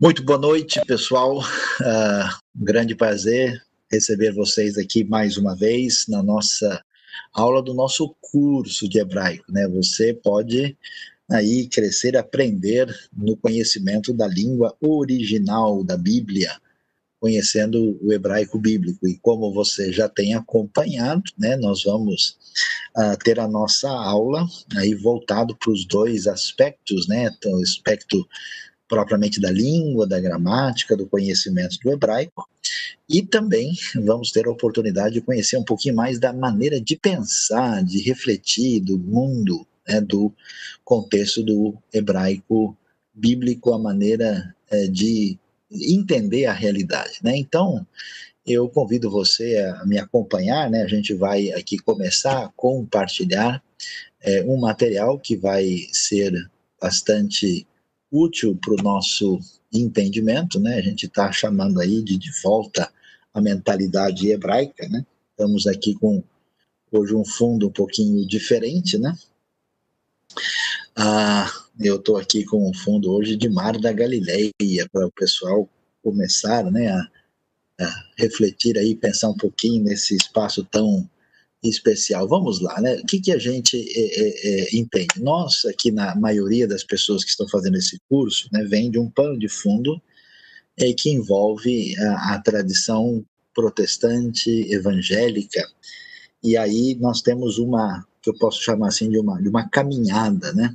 Muito boa noite, pessoal. Uh, um grande prazer receber vocês aqui mais uma vez na nossa aula do nosso curso de hebraico. Né? Você pode aí crescer, aprender no conhecimento da língua original da Bíblia, conhecendo o hebraico bíblico. E como você já tem acompanhado, né, nós vamos uh, ter a nossa aula aí voltado para os dois aspectos, né, então, o aspecto propriamente da língua, da gramática, do conhecimento do hebraico, e também vamos ter a oportunidade de conhecer um pouquinho mais da maneira de pensar, de refletir do mundo, né, do contexto do hebraico bíblico, a maneira é, de entender a realidade. Né? Então, eu convido você a me acompanhar, né? a gente vai aqui começar a compartilhar é, um material que vai ser bastante útil para o nosso entendimento, né? A gente está chamando aí de de volta a mentalidade hebraica, né? Estamos aqui com hoje um fundo um pouquinho diferente, né? Ah, eu estou aqui com um fundo hoje de Mar da Galileia para o pessoal começar, né, a, a refletir aí, pensar um pouquinho nesse espaço tão especial. Vamos lá, né? O que, que a gente é, é, é, entende? Nós, aqui na maioria das pessoas que estão fazendo esse curso, né, vem de um pano de fundo é, que envolve a, a, tradição protestante evangélica. E aí nós temos uma, que eu posso chamar assim, de uma, de uma caminhada, né?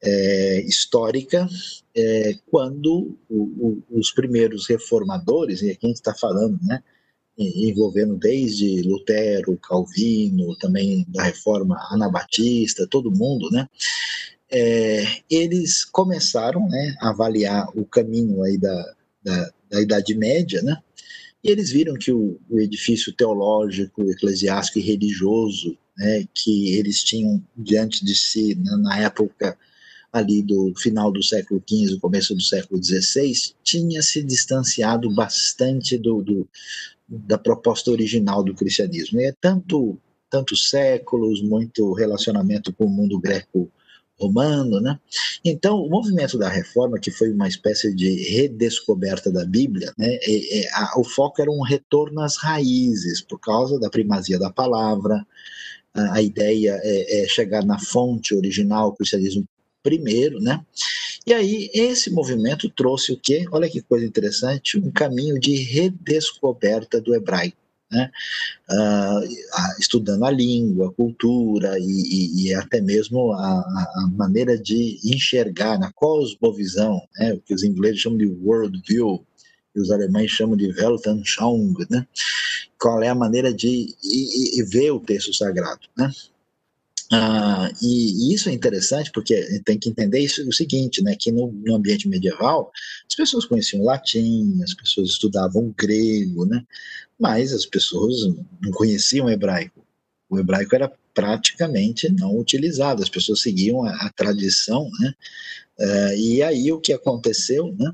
É, histórica, é, quando o, o, os primeiros reformadores, e aqui a gente está falando, né? Envolvendo desde Lutero, Calvino, também da reforma anabatista, todo mundo, né? É, eles começaram né, a avaliar o caminho aí da, da, da Idade Média, né? E eles viram que o, o edifício teológico, eclesiástico e religioso né, que eles tinham diante de si né, na época ali do final do século XV, começo do século XVI, tinha se distanciado bastante do, do, da proposta original do cristianismo. E é tanto tantos séculos, muito relacionamento com o mundo greco romano, né? Então, o movimento da reforma, que foi uma espécie de redescoberta da Bíblia, né? É, é, a, o foco era um retorno às raízes, por causa da primazia da palavra, a, a ideia é, é, chegar na fonte original, o cristianismo primeiro, né? E aí esse movimento trouxe o quê? Olha que coisa interessante, um caminho de redescoberta do hebraico. Né? Uh, estudando a língua, a cultura e, e, e até mesmo a, a, maneira de enxergar na cosmovisão, né? o que os ingleses chamam de worldview, e os alemães chamam de Weltanschauung, né? qual é a maneira de e, ver o texto sagrado. Né? Ah, e, e, isso é interessante porque tem que entender isso, o seguinte, né, que no, no, ambiente medieval as pessoas conheciam latim, as pessoas estudavam grego, né, mas as pessoas não conheciam hebraico. O hebraico era praticamente não utilizado, as pessoas seguiam a, a tradição, né, uh, e aí o que aconteceu, né,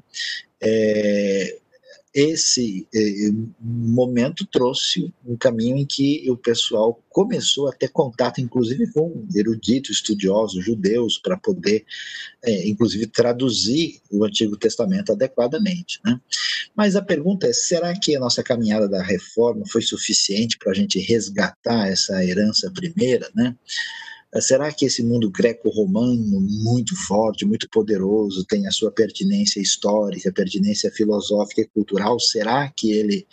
é, esse eh, momento trouxe um caminho em que o pessoal começou a ter contato, inclusive com eruditos, estudiosos judeus, para poder, eh, inclusive, traduzir o Antigo Testamento adequadamente. Né? Mas a pergunta é: será que a nossa caminhada da reforma foi suficiente para a gente resgatar essa herança primeira? Né? Será que esse mundo greco-romano, muito forte, muito poderoso, tem a sua pertinência histórica, pertinência filosófica e cultural? Será que ele,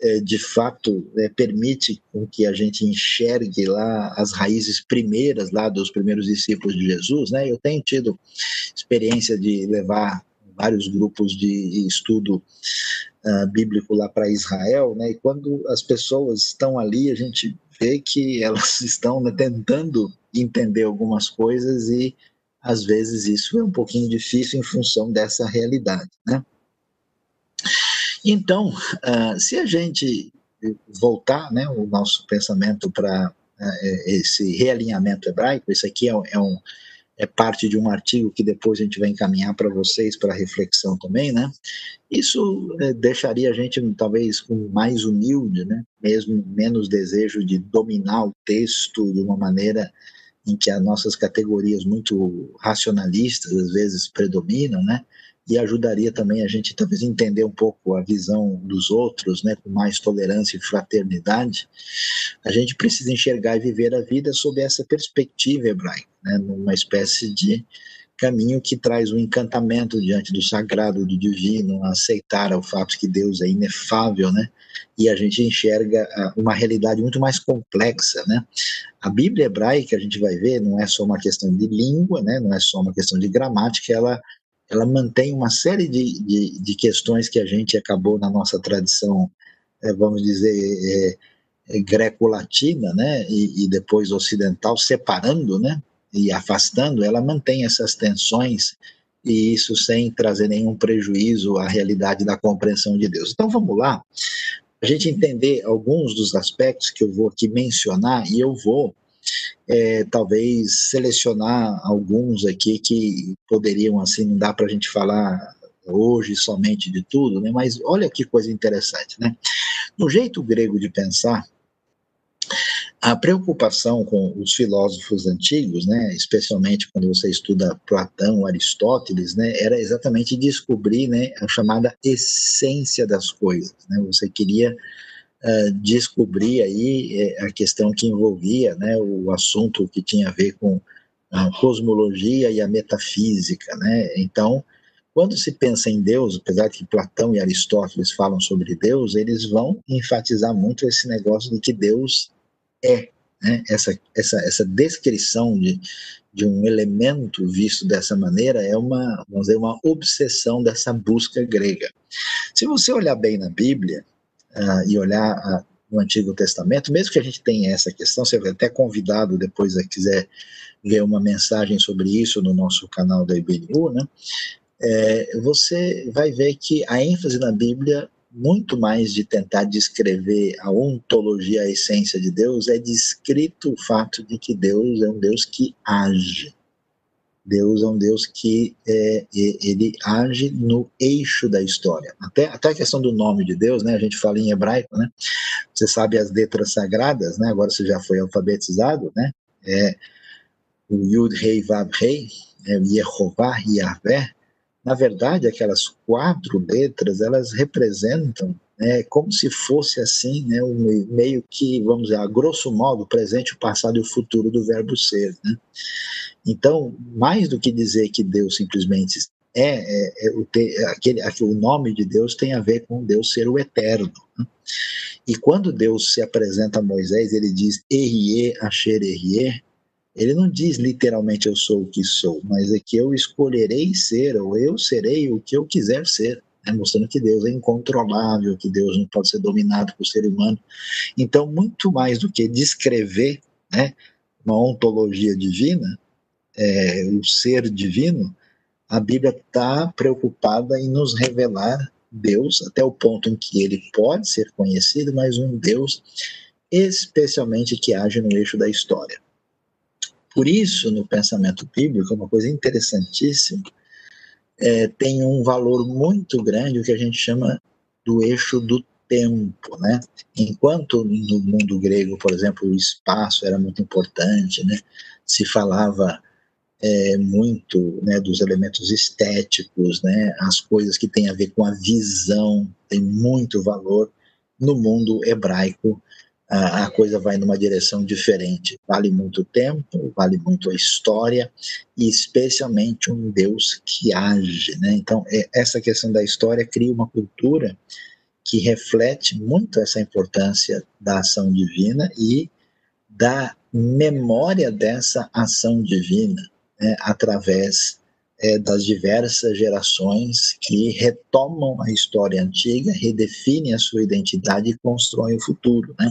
é, de fato, é, permite com que a gente enxergue lá as raízes primeiras lá dos primeiros discípulos de Jesus? Né? Eu tenho tido experiência de levar vários grupos de estudo uh, bíblico lá para Israel, né? E quando as pessoas estão ali, a gente vê que elas estão né, tentando entender algumas coisas e às vezes isso é um pouquinho difícil em função dessa realidade, né? Então, uh, se a gente voltar, né, o nosso pensamento para uh, esse realinhamento hebraico, isso aqui é, é, um, é parte de um artigo que depois a gente vai encaminhar para vocês para reflexão também, né? Isso é, deixaria a gente talvez com mais humilde, né? Mesmo menos desejo de dominar o texto de uma maneira em que as nossas categorias muito racionalistas às vezes predominam, né? E ajudaria também a gente talvez entender um pouco a visão dos outros, né, com mais tolerância e fraternidade. A gente precisa enxergar e viver a vida sob essa perspectiva hebraica, né, numa espécie de caminho que traz um encantamento diante do sagrado, do divino, aceitar o fato que Deus é inefável, né? E a gente enxerga ah, uma realidade muito mais complexa, né? A Bíblia hebraica, a gente vai ver, não é só uma questão de língua, né? Não é só uma questão de gramática, ela ela mantém uma série de, de, de questões que a gente acabou na nossa tradição, é, vamos dizer, é, é, greco-latina, né? E, e depois ocidental, separando, né? e afastando, ela mantém essas tensões e isso sem trazer nenhum prejuízo à realidade da compreensão de Deus. Então vamos lá, a gente entender alguns dos aspectos que eu vou aqui mencionar e eu vou é, talvez selecionar alguns aqui que poderiam assim não dá para a gente falar hoje somente de tudo, né? Mas olha que coisa interessante, né? No jeito grego de pensar, a preocupação com os filósofos antigos, né, especialmente quando você estuda Platão, Aristóteles, né, era exatamente descobrir né, a chamada essência das coisas. Né? Você queria uh, descobrir aí eh, a questão que envolvia né, o assunto que tinha a ver com a cosmologia e a metafísica. Né? Então, quando se pensa em Deus, apesar de que Platão e Aristóteles falam sobre Deus, eles vão enfatizar muito esse negócio de que Deus é né, essa, essa, essa descrição de, de um elemento visto dessa maneira é uma, vamos dizer, uma obsessão dessa busca grega. Se você olhar bem na Bíblia uh, e olhar uh, no Antigo Testamento, mesmo que a gente tenha essa questão, você vai até convidado depois a quiser ver uma mensagem sobre isso no nosso canal da IBNU, né? É, você vai ver que a ênfase na Bíblia muito mais de tentar descrever a ontologia, a essência de Deus, é descrito o fato de que Deus é um Deus que age. Deus é um Deus que é, ele age no eixo da história. Até, até a questão do nome de Deus, né? A gente fala em hebraico, né? Você sabe as letras sagradas, né? Agora você já foi alfabetizado, né? É o Yud Rei Vav Rei, é Yehovah Yahvé, na verdade, aquelas quatro letras, elas representam né, como se fosse assim, né, um meio que, vamos dizer, a grosso modo, o presente, o passado e o futuro do verbo ser. Né? Então, mais do que dizer que Deus simplesmente é, é, é o, te, aquele, aquele, o nome de Deus tem a ver com Deus ser o eterno. Né? E quando Deus se apresenta a Moisés, ele diz Erie Asher Erie, ele não diz literalmente eu sou o que sou, mas é que eu escolherei ser, ou eu serei o que eu quiser ser, né? mostrando que Deus é incontrolável, que Deus não pode ser dominado por ser humano. Então, muito mais do que descrever né, uma ontologia divina, é, o ser divino, a Bíblia está preocupada em nos revelar Deus até o ponto em que ele pode ser conhecido, mas um Deus especialmente que age no eixo da história. Por isso, no pensamento bíblico, é uma coisa interessantíssima, é, tem um valor muito grande o que a gente chama do eixo do tempo, né? Enquanto no mundo grego, por exemplo, o espaço era muito importante, né? Se falava é, muito né, dos elementos estéticos, né? As coisas que têm a ver com a visão têm muito valor no mundo hebraico a, coisa vai numa direção diferente. Vale muito tempo, vale muito a história e especialmente um Deus que age, né? Então, é, essa questão da história cria uma cultura que reflete muito essa importância da ação divina e da memória dessa ação divina né, através é, das diversas gerações que retomam a história antiga, redefinem a sua identidade e constroem o futuro. Né?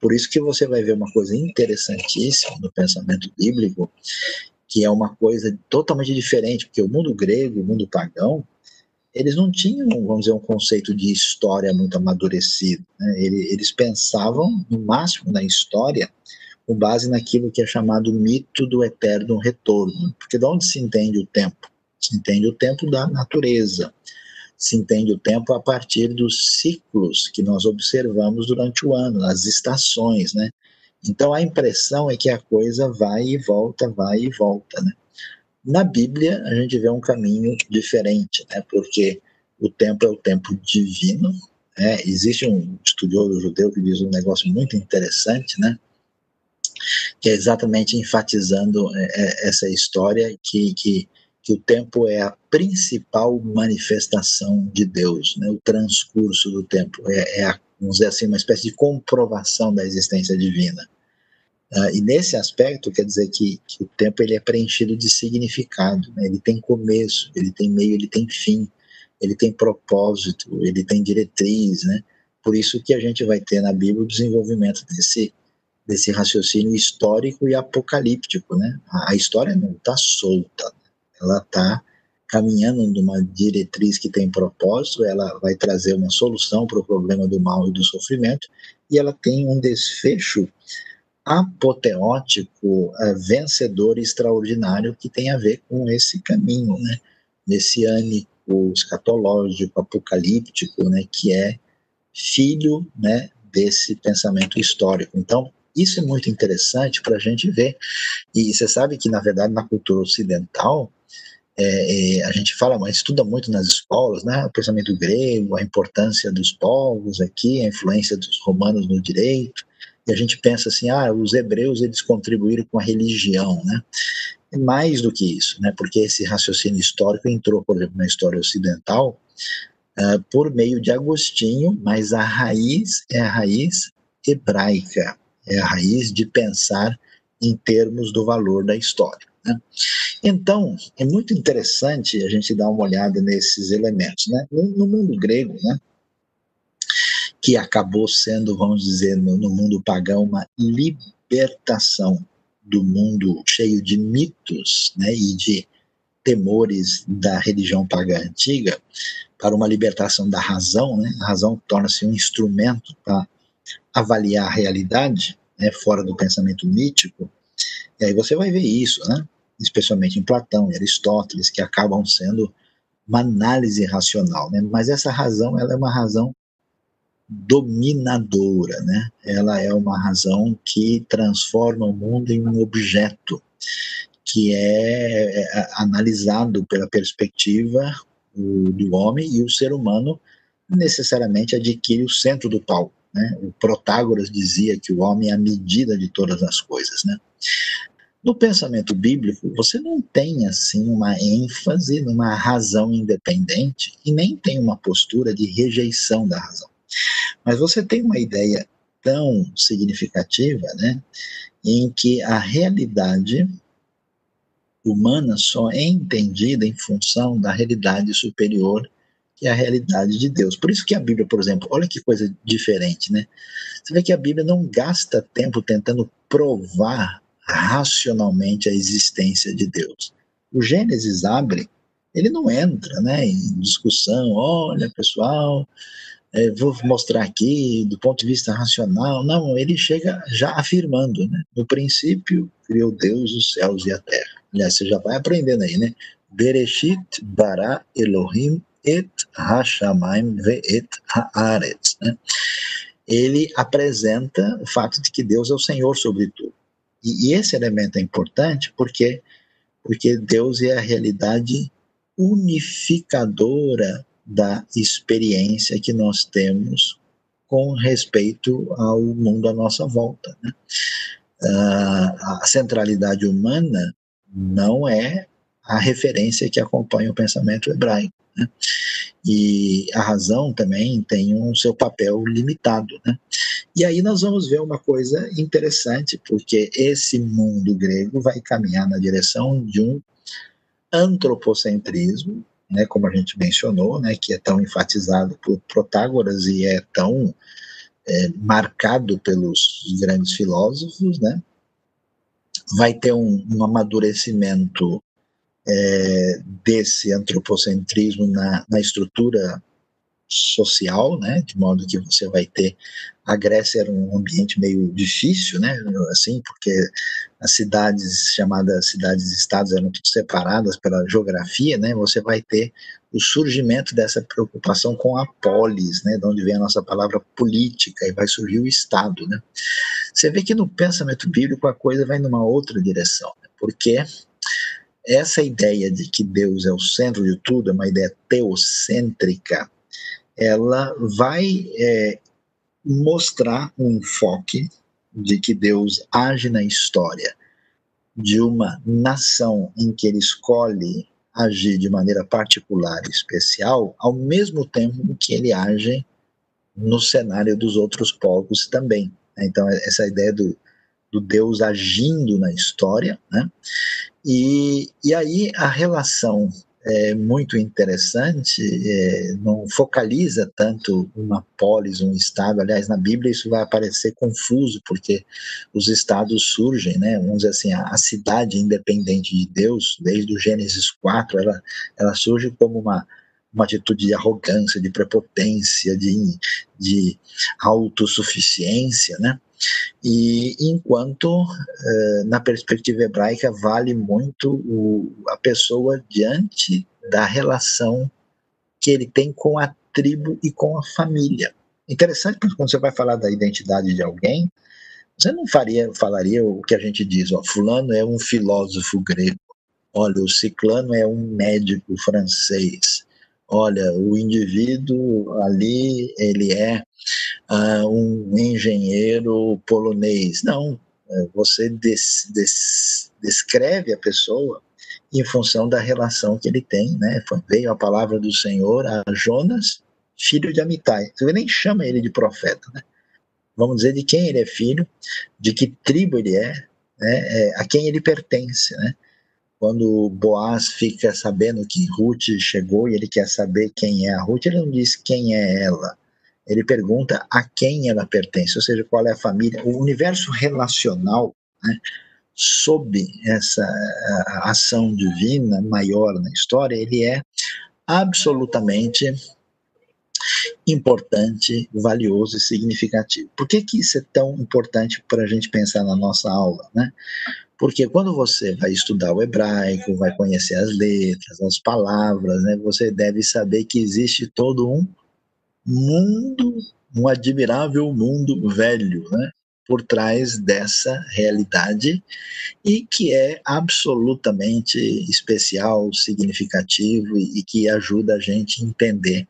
Por isso que você vai ver uma coisa interessantíssima no pensamento bíblico, que é uma coisa totalmente diferente, porque o mundo grego, o mundo pagão, eles não tinham, vamos dizer, um conceito de história muito amadurecido. Né? Eles, pensavam, no máximo, na história com base naquilo que é chamado mito do eterno retorno. Porque de onde se entende o tempo? Se entende o tempo da natureza. Se entende o tempo a partir dos ciclos que nós observamos durante o ano, as estações, né? Então a impressão é que a coisa vai e volta, vai e volta, né? Na Bíblia a gente vê um caminho diferente, né? Porque o tempo é o tempo divino, né? Existe um estudioso judeu que diz um negócio muito interessante, né? Que é exatamente enfatizando é, é, essa história que, que que o tempo é a principal manifestação de Deus, né? o transcurso do tempo, é, é a, vamos dizer assim, uma espécie de comprovação da existência divina. Uh, e nesse aspecto, quer dizer que, que, o tempo ele é preenchido de significado, né? ele tem começo, ele tem meio, ele tem fim, ele tem propósito, ele tem diretriz, né? Por isso que a gente vai ter na Bíblia o desenvolvimento desse, desse raciocínio histórico e apocalíptico, né? A, história não está solta, ela está caminhando numa diretriz que tem propósito, ela vai trazer uma solução para o problema do mal e do sofrimento, e ela tem um desfecho apoteótico, é, vencedor extraordinário que tem a ver com esse caminho, né? messiânico, escatológico, apocalíptico, né? que é filho né? desse pensamento histórico. Então, isso é muito interessante para a gente ver. E você sabe que, na verdade, na cultura ocidental, é, é, a gente fala, mas estuda muito nas escolas, né? O pensamento grego, a importância dos povos aqui, a influência dos romanos no direito. E a gente pensa assim, ah, os hebreus eles contribuíram com a religião, né? É mais do que isso, né? Porque esse raciocínio histórico entrou, por exemplo, na história ocidental uh, por meio de Agostinho, mas a raiz é a raiz hebraica, é a raiz de pensar em termos do valor da história. Né? Então, é muito interessante a gente dar uma olhada nesses elementos. Né? No, mundo grego, né, que acabou sendo, vamos dizer, no, no mundo pagão, uma libertação do mundo cheio de mitos né, e de temores da religião pagã antiga para uma libertação da razão, né? A razão torna-se um instrumento para avaliar a realidade, né, fora do pensamento mítico. E aí você vai ver isso, né? especialmente em Platão e Aristóteles, que acabam sendo uma análise racional. Né? Mas essa razão ela é uma razão dominadora, né? ela é uma razão que transforma o mundo em um objeto que é, é analisado pela perspectiva do homem e o ser humano necessariamente adquire o centro do palco. Né? O Protágoras dizia que o homem é a medida de todas as coisas. Né? No pensamento bíblico, você não tem assim uma ênfase numa razão independente e nem tem uma postura de rejeição da razão. Mas você tem uma ideia tão significativa, né, em que a realidade humana só é entendida em função da realidade superior que é a realidade de Deus. Por isso que a Bíblia, por exemplo, olha que coisa diferente, né? Você vê que a Bíblia não gasta tempo tentando provar racionalmente a existência de Deus. O Gênesis abre, ele não entra né, em discussão, olha pessoal, é, vou mostrar aqui do ponto de vista racional. Não, ele chega já afirmando, né? No princípio criou Deus os céus e a terra. Aliás, você já vai aprendendo aí, né? Bereshit bara Elohim et hashamayim ve'et haaretz. Né? Ele apresenta o fato de que Deus é o Senhor sobre tudo. E, e esse elemento é importante porque, porque Deus é a realidade unificadora da experiência que nós temos com respeito ao mundo à nossa volta. Né? Uh, a centralidade humana não é a referência que acompanha o pensamento hebraico. Né? E a razão também tem um seu papel limitado. Né? E aí nós vamos ver uma coisa interessante, porque esse mundo grego vai caminhar na direção de um antropocentrismo, né, como a gente mencionou, né, que é tão enfatizado por Protágoras e é tão é, marcado pelos grandes filósofos, né, vai ter um, um amadurecimento é, desse antropocentrismo na, na estrutura social, né, de modo que você vai ter a Grécia era um ambiente meio difícil, né, assim, porque as cidades chamadas cidades-estados eram tudo separadas pela geografia, né, você vai ter o surgimento dessa preocupação com a polis, né, de onde vem a nossa palavra política, e vai surgir o Estado, né. Você vê que no pensamento bíblico a coisa vai numa outra direção, né? porque essa ideia de que Deus é o centro de tudo, é uma ideia teocêntrica, ela vai é, mostrar um enfoque de que Deus age na história de uma nação em que ele escolhe agir de maneira particular e especial, ao mesmo tempo que ele age no cenário dos outros povos também. Então, essa ideia do, do Deus agindo na história, né? E, e aí a relação é muito interessante, é, não focaliza tanto uma polis, um estado. Aliás, na Bíblia isso vai aparecer confuso, porque os estados surgem, né? Vamos dizer assim, a, a cidade independente de Deus, desde o Gênesis 4, ela, ela surge como uma, uma atitude de arrogância, de prepotência, de, de autossuficiência, né? E enquanto eh, na perspectiva hebraica vale muito o, a pessoa diante da relação que ele tem com a tribo e com a família. Interessante porque quando você vai falar da identidade de alguém, você não faria, falaria o que a gente diz, ó, fulano é um filósofo grego, olha, o ciclano é um médico francês, olha, o indivíduo ali, ele é uh, um engenheiro polonês. Não, é, você des, des, descreve a pessoa em função da relação que ele tem, né? Veio a palavra do Senhor a Jonas, filho de Amitai. Você nem chama ele de profeta, né? Vamos dizer de quem ele é filho, de que tribo ele é, né? É, a quem ele pertence, né? Quando Boaz fica sabendo que Ruth chegou e ele quer saber quem é a Ruth, ele não diz quem é ela, ele pergunta a quem ela pertence, ou seja, qual é a família, o universo relacional, né, sob essa ação divina maior na história, ele é absolutamente importante, valioso e significativo. Por que, que isso é tão importante para a gente pensar na nossa aula? Né? Porque quando você vai estudar o hebraico, vai conhecer as letras, as palavras, né, você deve saber que existe todo um mundo, um admirável mundo velho, né? por trás dessa realidade e que é absolutamente especial, significativo e, que ajuda a gente a entender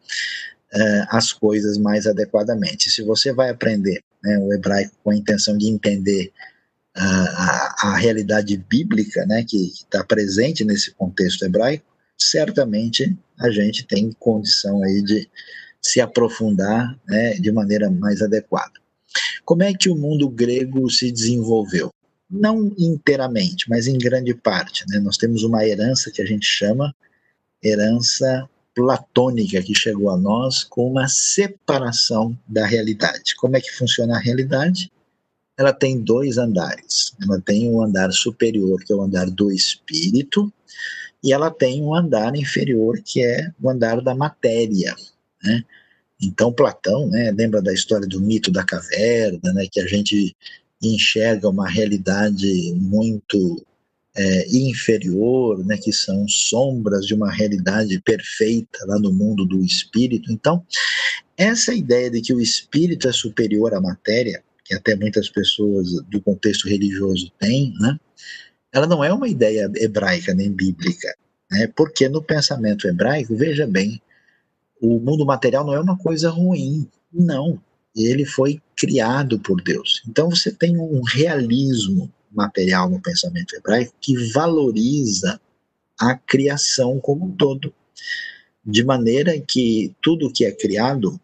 uh, as coisas mais adequadamente. Se você vai aprender né, o hebraico com a intenção de entender a, a, realidade bíblica né, que está presente nesse contexto hebraico, certamente a gente tem condição aí de se aprofundar né, de maneira mais adequada. Como é que o mundo grego se desenvolveu? Não inteiramente, mas em grande parte. Né? Nós temos uma herança que a gente chama herança platônica que chegou a nós com uma separação da realidade. Como é que funciona a realidade? Ela tem dois andares. Ela tem um andar superior, que é o andar do espírito, e ela tem um andar inferior, que é o andar da matéria, né? Então Platão, né, lembra da história do mito da caverna, né, que a gente enxerga uma realidade muito é, inferior, né, que são sombras de uma realidade perfeita lá no mundo do espírito. Então, essa ideia de que o espírito é superior à matéria, que até muitas pessoas do contexto religioso têm, né, ela não é uma ideia hebraica nem bíblica, né, porque no pensamento hebraico, veja bem, o mundo material não é uma coisa ruim, não. Ele foi criado por Deus. Então você tem um realismo material no pensamento hebraico que valoriza a criação como um todo, de maneira que tudo que é criado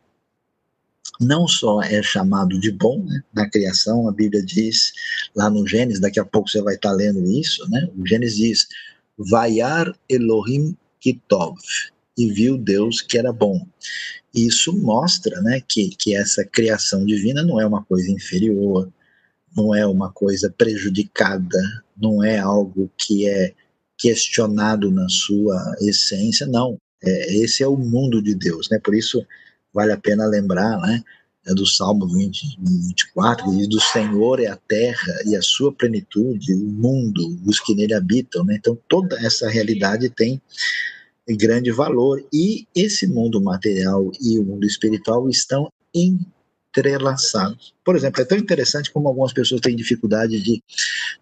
não só é chamado de bom, né? na criação a Bíblia diz lá no Gênesis, daqui a pouco você vai estar lendo isso, né? O Gênesis diz: Vaiar Elohim Kitov, e viu Deus que era bom. Isso mostra né, que, que essa criação divina não é uma coisa inferior, não é uma coisa prejudicada, não é algo que é questionado na sua essência, não. É, esse é o mundo de Deus, né? Por isso vale a pena lembrar, né? É do Salmo 20, 24, que diz: Do Senhor é a terra e a sua plenitude, o mundo, os que nele habitam. Né? Então, toda essa realidade tem grande valor. E esse mundo material e o mundo espiritual estão entrelaçados. Por exemplo, é tão interessante como algumas pessoas têm dificuldade de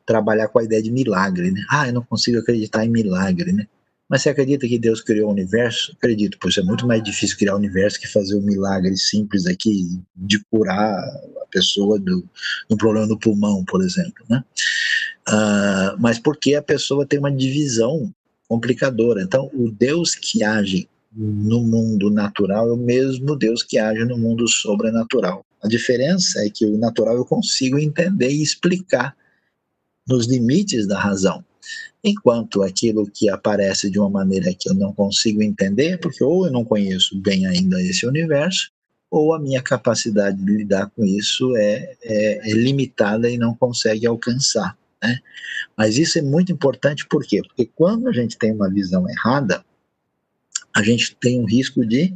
trabalhar com a ideia de milagre, né? Ah, eu não consigo acreditar em milagre, né? Mas você acredita que Deus criou o universo? Acredito, pois é muito mais difícil criar o universo que fazer um milagre simples aqui de curar a pessoa do, do problema do pulmão, por exemplo, né? Uh, mas porque a pessoa tem uma divisão complicadora. Então, o Deus que age no mundo natural é o mesmo Deus que age no mundo sobrenatural. A diferença é que o natural eu consigo entender e explicar nos limites da razão. Enquanto aquilo que aparece de uma maneira que eu não consigo entender, porque ou eu não conheço bem ainda esse universo, ou a minha capacidade de lidar com isso é, é, é limitada e não consegue alcançar. Né? Mas isso é muito importante por quê? Porque quando a gente tem uma visão errada, a gente tem um risco de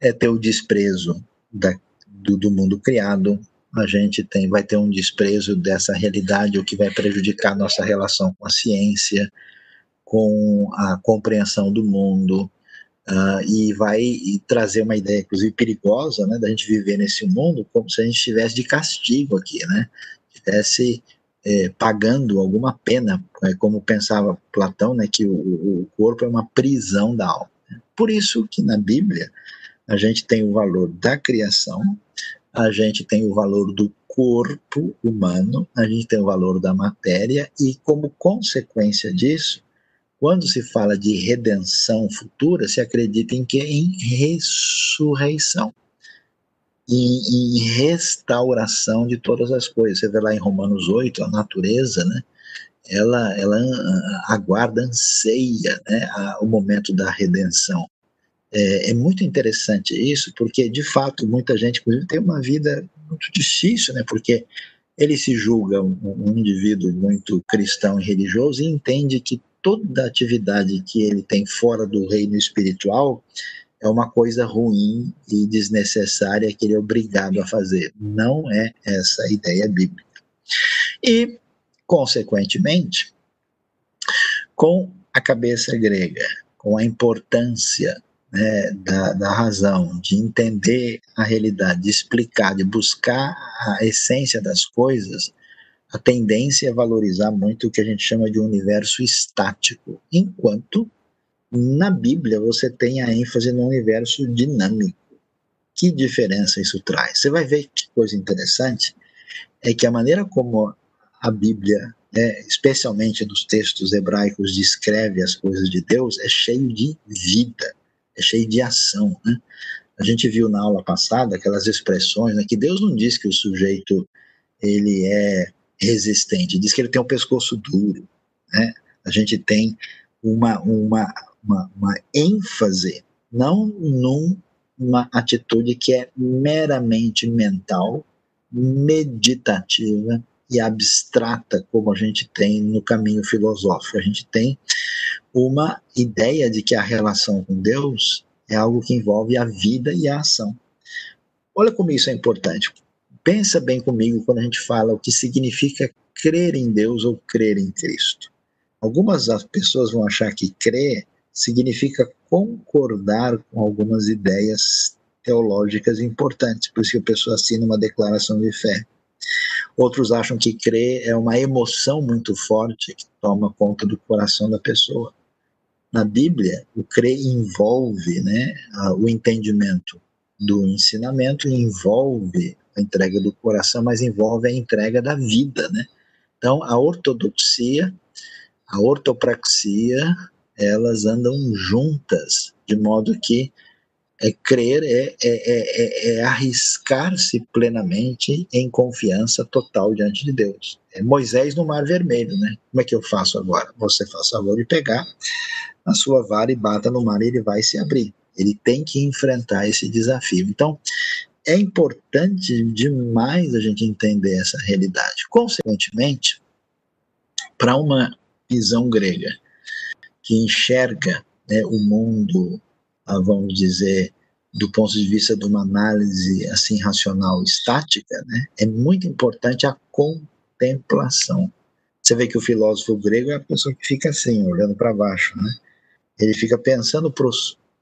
é, ter o desprezo da, do, do, mundo criado, a gente tem, vai ter um desprezo dessa realidade, o que vai prejudicar nossa relação com a ciência, com a compreensão do mundo, uh, e vai trazer uma ideia, inclusive perigosa, né, da gente viver nesse mundo como se a gente estivesse de castigo aqui, né, estivesse é, pagando alguma pena, é, como pensava Platão, né, que o, o corpo é uma prisão da alma. Por isso que na Bíblia a gente tem o valor da criação, a gente tem o valor do corpo humano, a gente tem o valor da matéria, e como consequência disso, quando se fala de redenção futura, se acredita em que? Em ressurreição. Em, em restauração de todas as coisas. Você vê lá em Romanos 8, a natureza, né? ela, ela aguarda, anseia né, o momento da redenção. É, é, muito interessante isso, porque de fato muita gente, inclusive, tem uma vida muito difícil, né, porque ele se julga um, um indivíduo muito cristão e religioso e entende que toda atividade que ele tem fora do reino espiritual é uma coisa ruim e desnecessária que ele é obrigado a fazer. Não é essa a ideia bíblica. E Consequentemente, com a cabeça grega, com a importância né, da, da, razão, de entender a realidade, de explicar, de buscar a essência das coisas, a tendência é valorizar muito o que a gente chama de universo estático, enquanto na Bíblia você tem a ênfase no universo dinâmico. Que diferença isso traz? Você vai ver que coisa interessante é que a maneira como a Bíblia, né, especialmente nos textos hebraicos, descreve as coisas de Deus, é cheio de vida, é cheio de ação. Né? A gente viu na aula passada aquelas expressões né, que Deus não diz que o sujeito ele é resistente, diz que ele tem um pescoço duro. Né? A gente tem uma, uma, uma, uma ênfase, não numa atitude que é meramente mental, meditativa, e abstrata como a gente tem no caminho filosófico. A gente tem uma ideia de que a relação com Deus é algo que envolve a vida e a ação. Olha como isso é importante. Pensa bem comigo quando a gente fala o que significa crer em Deus ou crer em Cristo. Algumas pessoas vão achar que crer significa concordar com algumas ideias teológicas importantes, por isso que a pessoa assina uma declaração de fé. Outros acham que crer é uma emoção muito forte que toma conta do coração da pessoa. Na Bíblia, o crer envolve né, o entendimento do ensinamento, envolve a entrega do coração, mas envolve a entrega da vida. Né? Então, a ortodoxia, a ortopraxia, elas andam juntas, de modo que é crer, é, é, é, é arriscar-se plenamente em confiança total diante de Deus. É Moisés no Mar Vermelho, né? Como é que eu faço agora? Você faz favor de pegar a sua vara e bata no mar ele vai se abrir. Ele tem que enfrentar esse desafio. Então, é importante demais a gente entender essa realidade. Consequentemente, para uma visão grega que enxerga né, o mundo vamos dizer, do ponto de vista de uma análise assim racional estática, né, é muito importante a contemplação. Você vê que o filósofo grego é a pessoa que fica assim, olhando para baixo, né? Ele fica pensando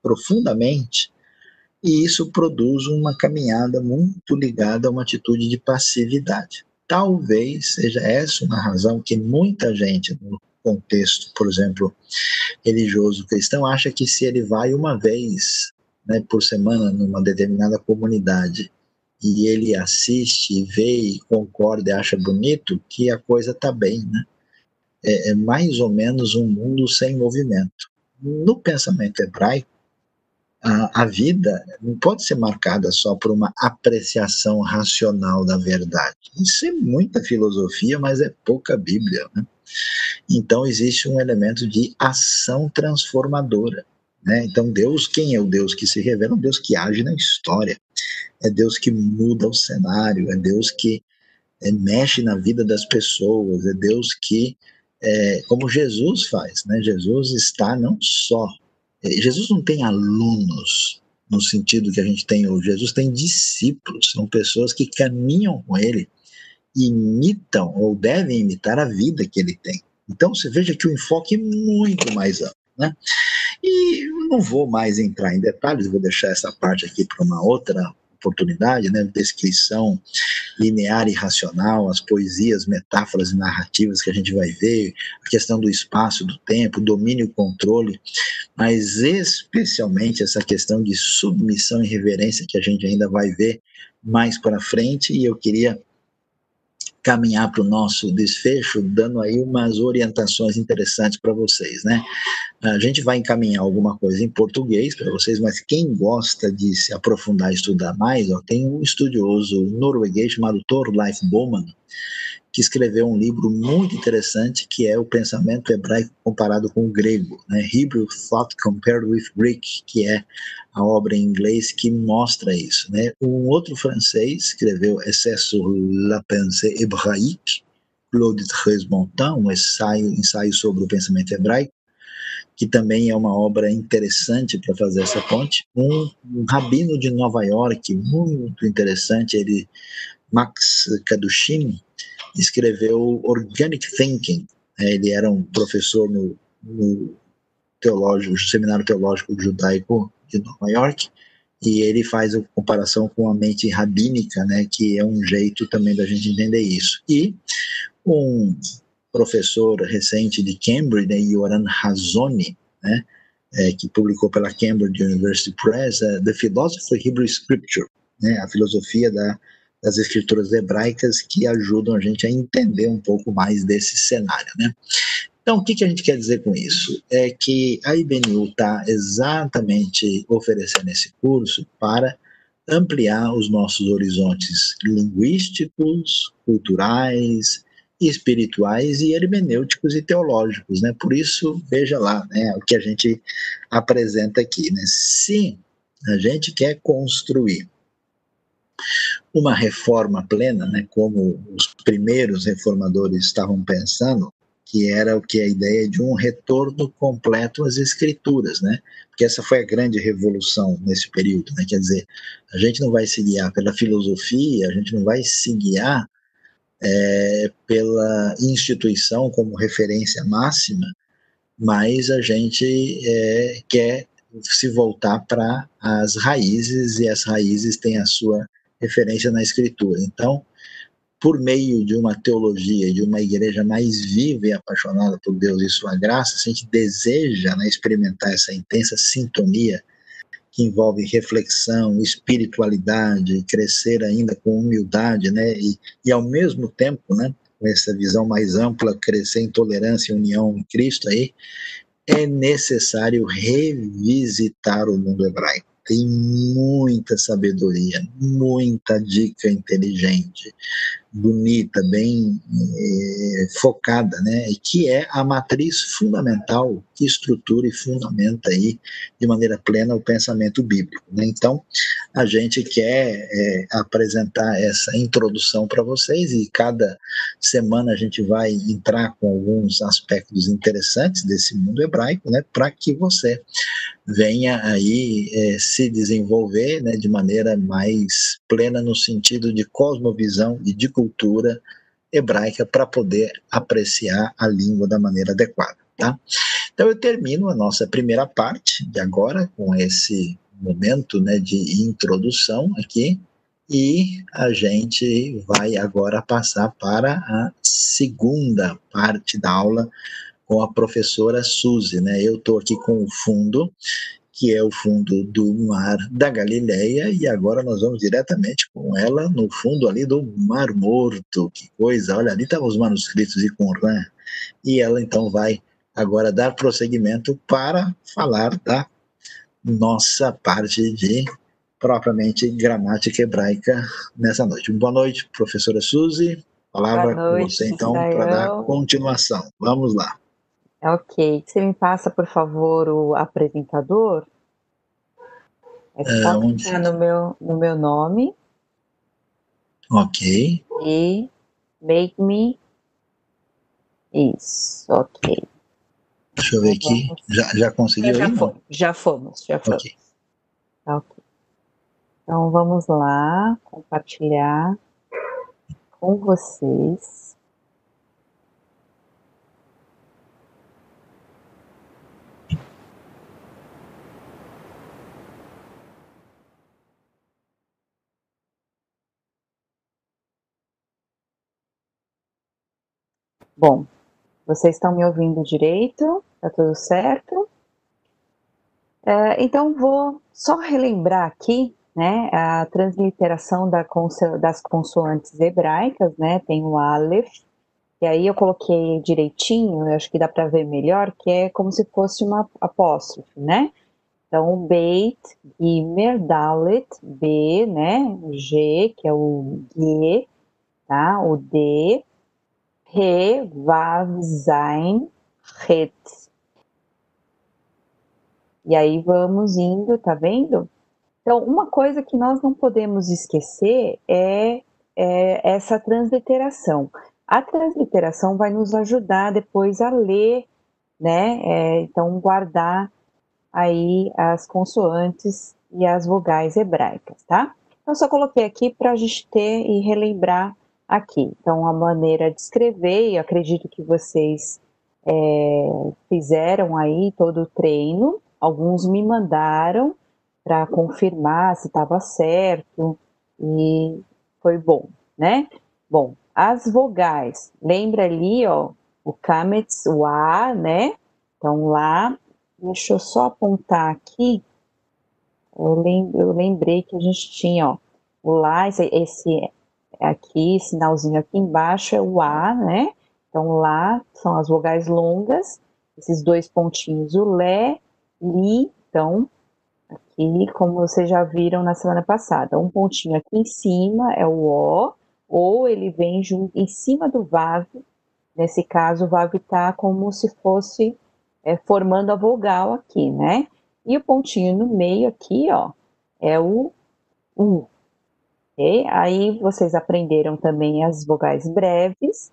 profundamente e isso produz uma caminhada muito ligada a uma atitude de passividade. Talvez seja essa uma razão que muita gente, no contexto, por exemplo, religioso cristão, acha que se ele vai uma vez né, por semana numa determinada comunidade e ele assiste, vê concorda e acha bonito, que a coisa está bem, né? É, é mais ou menos um mundo sem movimento. No pensamento hebraico, a, a vida não pode ser marcada só por uma apreciação racional da verdade. Isso é muita filosofia, mas é pouca Bíblia. Né? Então existe um elemento de ação transformadora. Né? Então Deus, quem é o Deus que se revela? É um Deus que age na história. É Deus que muda o cenário, é Deus que é, mexe na vida das pessoas, é Deus que, é, como Jesus faz, né? Jesus está não só é, Jesus não tem alunos no sentido que a gente tem hoje. Jesus tem discípulos, são pessoas que caminham com ele, imitam ou devem imitar a vida que ele tem. Então você veja que o enfoque é muito mais amplo. Né? E não vou mais entrar em detalhes, vou deixar essa parte aqui para uma outra oportunidade, né, descrição linear e racional, as poesias, metáforas e narrativas que a gente vai ver, a questão do espaço, do tempo, domínio e controle, mas especialmente essa questão de submissão e reverência que a gente ainda vai ver mais para frente, e eu queria caminhar para o nosso desfecho, dando aí umas orientações interessantes para vocês, né? A gente vai encaminhar alguma coisa em português para vocês, mas quem gosta de se aprofundar e estudar mais, ó, tem um estudioso norueguês chamado Thorleif Bowman, que escreveu um livro muito interessante que é o pensamento hebraico comparado com o grego, né? Hebrew Thought Compared with Greek, que é a obra em inglês que mostra isso, né? Um outro francês escreveu sur la pensée hébraïque, Claude Tresmontin, um ensaio, ensaio sobre o pensamento hebraico, que também é uma obra interessante para fazer essa ponte. Um, um rabino de Nova York, muito interessante, ele Max Kadushin, escreveu Organic Thinking. É, ele era um professor no, no teológico, seminário teológico judaico de Nova York, e ele faz a comparação com a mente rabínica, né, que é um jeito também da gente entender isso. E um professor recente de Cambridge, né, Yoran Hazoni, né, é, que publicou pela Cambridge University Press, uh, The Philosophy of Hebrew Scripture, né, a filosofia da das escrituras hebraicas que ajudam a gente a entender um pouco mais desse cenário, né? Então, o que, que a gente quer dizer com isso? É que a IBNU está exatamente oferecendo esse curso para ampliar os nossos horizontes linguísticos, culturais, espirituais e hermenêuticos e teológicos, né? Por isso, veja lá, né, o que a gente apresenta aqui, né? Se a gente quer construir uma reforma plena, né, como os primeiros reformadores estavam pensando, que era o que a ideia de um retorno completo às escrituras, né? Porque essa foi a grande revolução nesse período, né? Quer dizer, a gente não vai se guiar pela filosofia, a gente não vai se guiar é, pela instituição como referência máxima, mas a gente é, quer se voltar para as raízes e as raízes têm a sua referência na Escritura. Então, por meio de uma teologia, de uma igreja mais viva e apaixonada por Deus e sua graça, se a gente deseja né, experimentar essa intensa sintonia que envolve reflexão, espiritualidade, crescer ainda com humildade, né, e, e ao mesmo tempo, né, com essa visão mais ampla, crescer em tolerância e união em Cristo aí, é necessário revisitar o mundo hebraico tem muita sabedoria, muita dica inteligente, bonita, bem é, focada, né? E que é a matriz fundamental que estrutura e fundamenta aí de maneira plena o pensamento bíblico. Né? Então, a gente quer é, apresentar essa introdução para vocês e cada semana a gente vai entrar com alguns aspectos interessantes desse mundo hebraico, né? Para que você venha aí é, se desenvolver né, de maneira mais plena no sentido de cosmovisão e de cultura hebraica para poder apreciar a língua da maneira adequada. Tá? Então eu termino a nossa primeira parte de agora com esse momento né, de introdução aqui e a gente vai agora passar para a segunda parte da aula com a professora Suzy, né? Eu estou aqui com o fundo, que é o fundo do Mar da Galileia, e agora nós vamos diretamente com ela no fundo ali do Mar Morto. Que coisa! Olha, ali estavam os manuscritos de Qumran, e ela então vai agora dar prosseguimento para falar da nossa parte de propriamente gramática hebraica nessa noite. Boa noite, professora Suzy. Palavra com você então para dar continuação. Vamos lá. Ok. Você me passa, por favor, o apresentador? É, é só onde... no meu, no meu nome. Ok. E make me. Isso, ok. Deixa eu ver aqui. Já, já conseguiu já aí? Fomos, já fomos, já fomos. Okay. ok. Então vamos lá, compartilhar com vocês. Bom, vocês estão me ouvindo direito? Tá tudo certo? É, então, vou só relembrar aqui né, a transliteração da das consoantes hebraicas, né, tem o Aleph, e aí eu coloquei direitinho, eu acho que dá para ver melhor, que é como se fosse uma apóstrofe, né? Então, Beit, Gimer, Dalet, B, né, G, que é o G, tá, o D, Re, Vav, Zain, Het. E aí vamos indo, tá vendo? Então, uma coisa que nós não podemos esquecer é, é essa transliteração. A transliteração vai nos ajudar depois a ler, né? É, então, guardar aí as consoantes e as vogais hebraicas, tá? Então, só coloquei aqui para a gente ter e relembrar aqui. Então, a maneira de escrever, e acredito que vocês é, fizeram aí todo o treino, alguns me mandaram para confirmar se estava certo e foi bom, né? Bom, as vogais, lembra ali, ó, o kametz, o A, né? Então lá, deixa eu só apontar aqui, eu, lembrei que a gente tinha, ó, o lá, esse, esse aqui, sinalzinho aqui embaixo é o A, né? Então lá são as vogais longas, esses dois pontinhos, o Lé, Li, então aqui, como vocês já viram na semana passada, um pontinho aqui em cima é o O, ou ele vem junto em cima do VAV, nesse caso o VAV está como se fosse é, formando a vogal aqui, né? E o pontinho no meio aqui, ó, é o U, Okay? Aí vocês aprenderam também as vogais breves,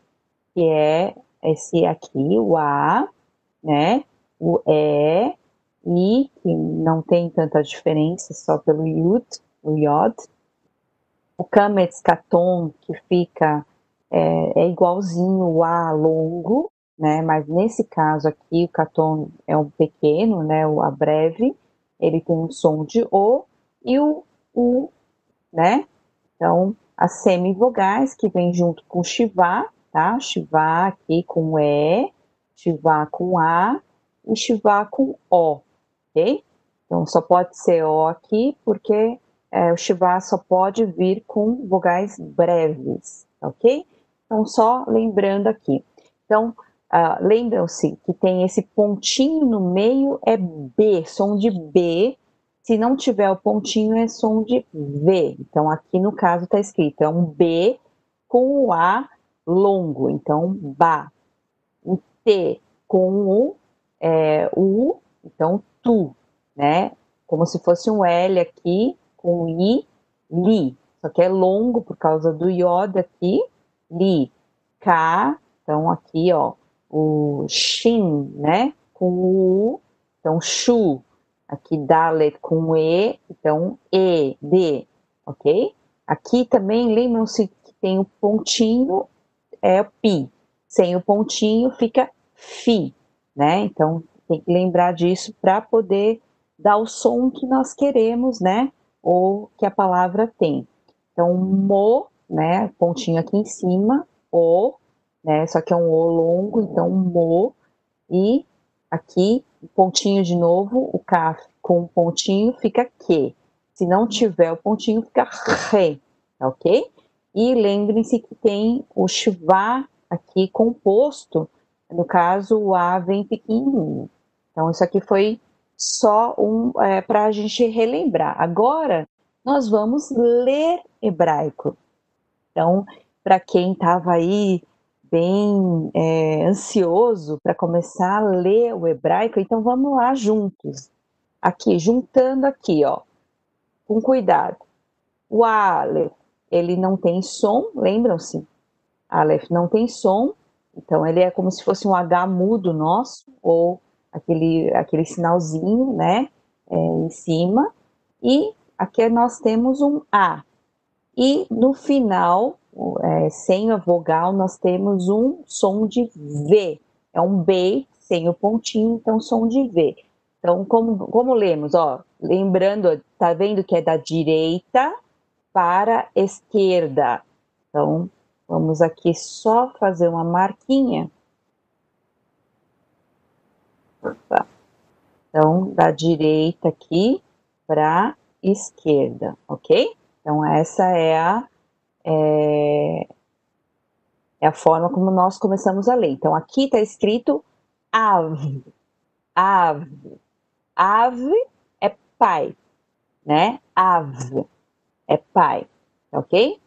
que é esse aqui, o A, né? O E, I, que não tem tanta diferença, só pelo Yud, o Yod. O Kametz Katon, que fica, é, é igualzinho o A longo, né? Mas nesse caso aqui, o Katon é um pequeno, né? O A breve, ele tem um som de O, e o U, né? Então, as semivogais que vem junto com Shivá, tá? Shivá aqui com E, Shivá com A e Shivá com O, ok? Então, só pode ser O aqui porque é, o Shivá só pode vir com vogais breves, ok? Então, só lembrando aqui. Então, uh, lembram-se que tem esse pontinho no meio, é B, som de B, se não tiver o pontinho, é som de V. Então, aqui no caso está escrito, é um B com o A longo. Então, ba. O T com o é, U, então tu, né? Como se fosse um L aqui com I, li. Só que é longo por causa do iod aqui, li. K, então aqui, ó, o shin, né? Com o U, então shu. Aqui Dalet com E, então E, D, ok? Aqui também lembram-se que tem o pontinho, é o Pi. Sem o pontinho fica Fi, né? Então tem que lembrar disso para poder dá o som que nós queremos, né? Ou que a palavra tem. Então, mo, né? Pontinho aqui em cima, o, né? Só que é um o longo, então mo. E aqui, pontinho de novo, o K com pontinho fica que. Se não tiver o pontinho, fica re, tá ok? E lembrem-se que tem o shva aqui composto, no caso o A vem pequenininho. Então isso aqui foi só um é, para a gente relembrar. Agora nós vamos ler hebraico. Então, para quem estava aí bem é, ansioso para começar a ler o hebraico, então vamos lá juntos. Aqui, juntando aqui, ó, com cuidado. O Aleph, ele não tem som, lembram-se? Aleph não tem som, então ele é como se fosse um H mudo nosso, ou aquele, aquele sinalzinho, né, é, em cima, e aqui nós temos um A. E no final, é, sem a vogal, nós temos um som de V, é um B sem o pontinho, então som de V. Então, como, como lemos, ó, lembrando, tá vendo que é da direita para esquerda. Então, vamos aqui só fazer uma marquinha. Opa. Então, da direita aqui para esquerda, ok? Então, essa é a, é, é a forma como nós começamos a ler. Então, aqui está escrito ave, ave. Ave é pai, né? Ave é pai, ok?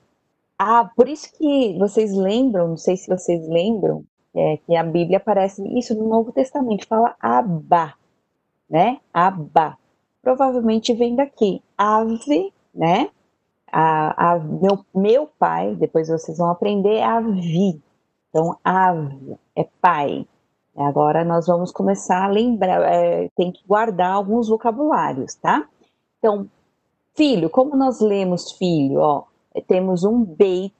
Ah, por isso que vocês lembram, não sei se vocês lembram, é, que a Bíblia aparece isso no Novo Testamento, fala Abba, né? Abba. Provavelmente vem daqui. Ave, né? A, a, meu, meu pai, depois vocês vão aprender, é avi. Então, ave é pai. Agora nós vamos começar a lembrar, é, tem que guardar alguns vocabulários, tá? Então, Filho, como nós lemos filho? Ó, temos um beit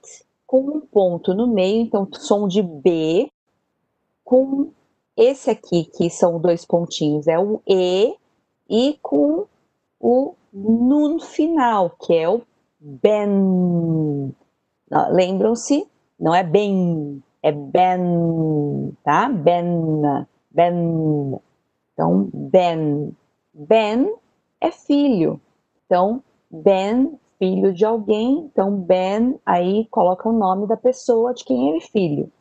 com um ponto no meio, então som de B, com esse aqui, que são dois pontinhos, é o E, e com o nun final, que é o ben. Lembram-se? Não é bem, é ben, tá? Ben, ben. Então, ben. Ben é filho. Então, Ben, filho de alguém, então Ben, aí coloca o nome da pessoa de quem é filho,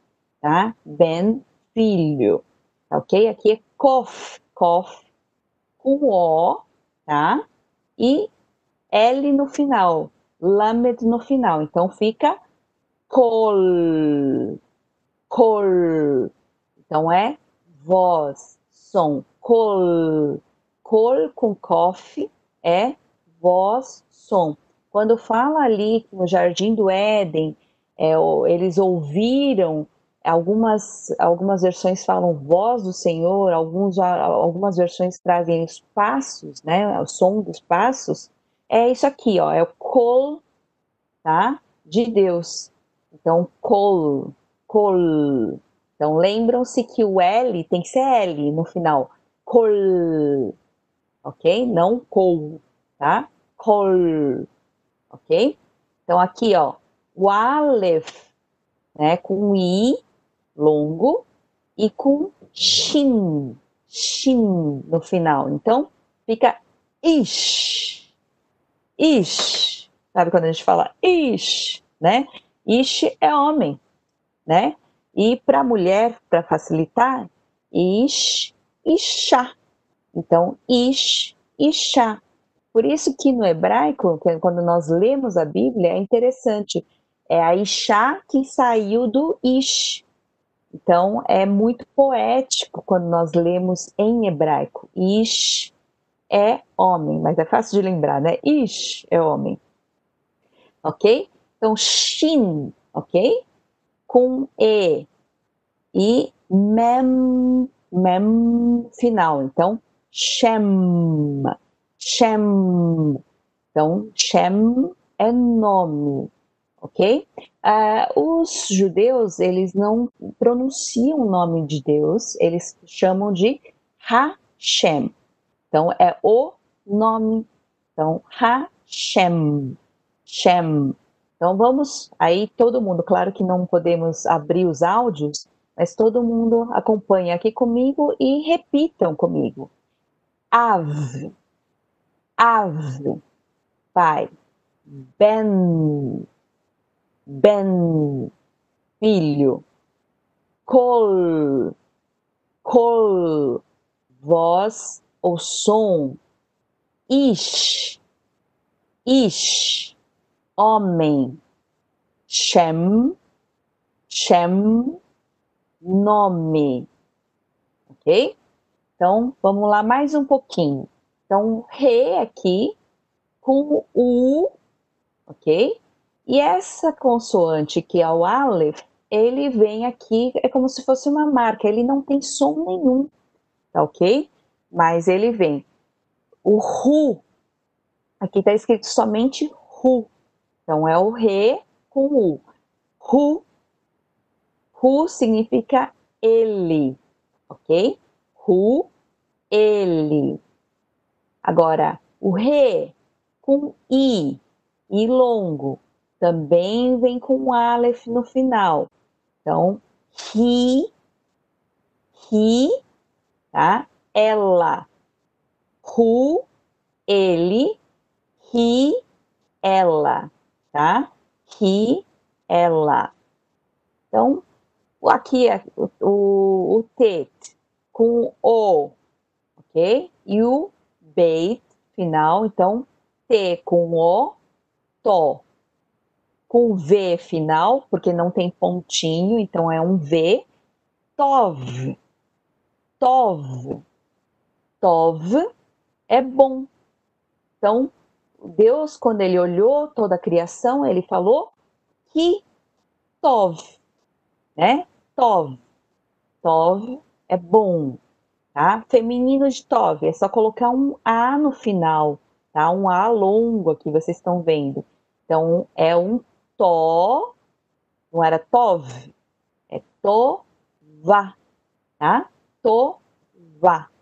tá? Ben, filho, tá ok? Aqui é Kof, Kof, com O, tá? E L no final, Lamed no final, então fica Kol, Kol, então é voz, som, Kol, Kol com Kof é voz, som. Quando fala ali no Jardim do Éden, é, eles ouviram, algumas, algumas versões falam voz do Senhor, alguns, algumas versões trazem os passos, né, o som dos passos. É isso aqui, ó, é o col, tá, de Deus. Então, col, col. Então, lembram-se que o L tem que ser L no final. Col, ok? Não col, tá? Kol, ok? Então aqui, ó, o Aleph, né, com I longo e com Shin, Shin no final. Então fica Ish, Ish. Sabe quando a gente fala Ish, né? Ish é homem, né? E para mulher, para facilitar, Ish, Isha. Então, Ish, Isha. Por isso que no hebraico, quando nós lemos a Bíblia, é interessante. É a Isha que saiu do Ish. Então, é muito poético quando nós lemos em hebraico. Ish é homem, mas é fácil de lembrar, né? Ish é homem. Ok? Então, Shin, ok? Com E. E Mem, Mem final. Então, Shem. Shem. Então, Shem é nome, ok? Uh, os judeus, eles não pronunciam o nome de Deus, eles chamam de Hashem. Então, é o nome. Então, Hashem, Shem. Então vamos aí todo mundo, claro que não podemos abrir os áudios, mas todo mundo acompanha aqui comigo e repitam comigo. Av, Av, pai. Ben, Ben, filho. Col, Col, voz ou som. Ish, Ish, homem. Shem, Shem, nome. Ok? Então, vamos lá mais um pouquinho. Então, re aqui com o, ok? E essa consoante que é o Aleph, ele vem aqui, é como se fosse uma marca, ele não tem som nenhum, tá ok? Mas ele vem. O Ru, aqui está escrito somente Ru. Então é o Re com U. Ru Ru significa ele, ok? Ru, ele. Agora, o re com i, i longo, também vem com aleph no final. Então, he, he, tá? Ela. Ru, ele, he, ela, tá? He, ela. Então, aqui é o, o, o tet com o, ok? E o beit final, então T com o, to. Com V final, porque não tem pontinho, então é um V. Tov. Tov. Tov é bom. Então, Deus, quando ele olhou toda a criação, ele falou que Tov, né? Tov. Tov é bom, tá? Feminino de Tov, é só colocar um A no final, tá? Um A longo aqui, vocês estão vendo. Então, é um To, não era Tov, é Tova, tá? Tova,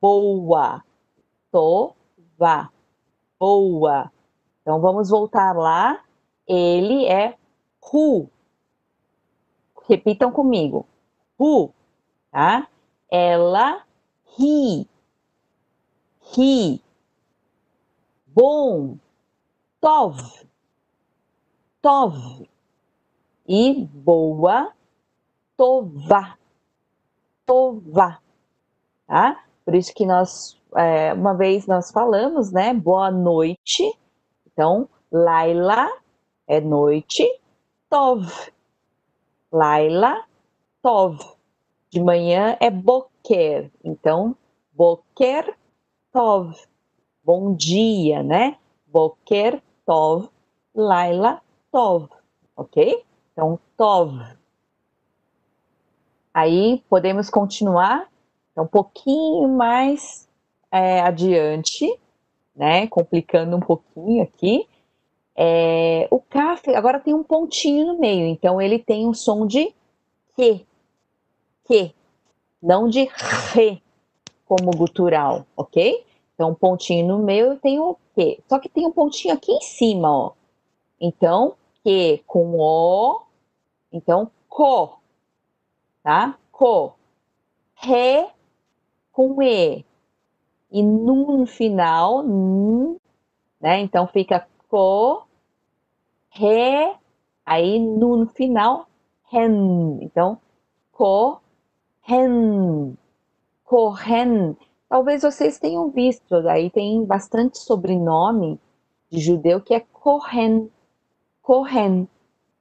boa. Tova, boa. Então, vamos voltar lá. Ele é Ru, Repitam comigo. Ru, tá? Ela ri. Ri. Bom. Tov. Tov. E boa. Tova. Tova. Tá? Por isso que nós, é, uma vez nós falamos, né? Boa noite. Então, Laila é noite. Tov Laila Tov. De manhã é Boker. Então, Boker Tov. Bom dia, né? Boker Tov. Laila Tov. Ok? Então, Tov. Aí podemos continuar então, um pouquinho mais é, adiante, né? Complicando um pouquinho aqui. É, o CAF agora tem um pontinho no meio, então ele tem um som de que, que, não de re, como gutural, ok? Então, um pontinho no meio tem o que. Só que tem um pontinho aqui em cima, ó. Então, que com o, então, co, tá? Co. Re com e. E no final, n, né? Então fica co, re, aí no final, hen. Então, co, hen, corren. Talvez vocês tenham visto, aí tem bastante sobrenome de judeu que é Kohen. Kohen.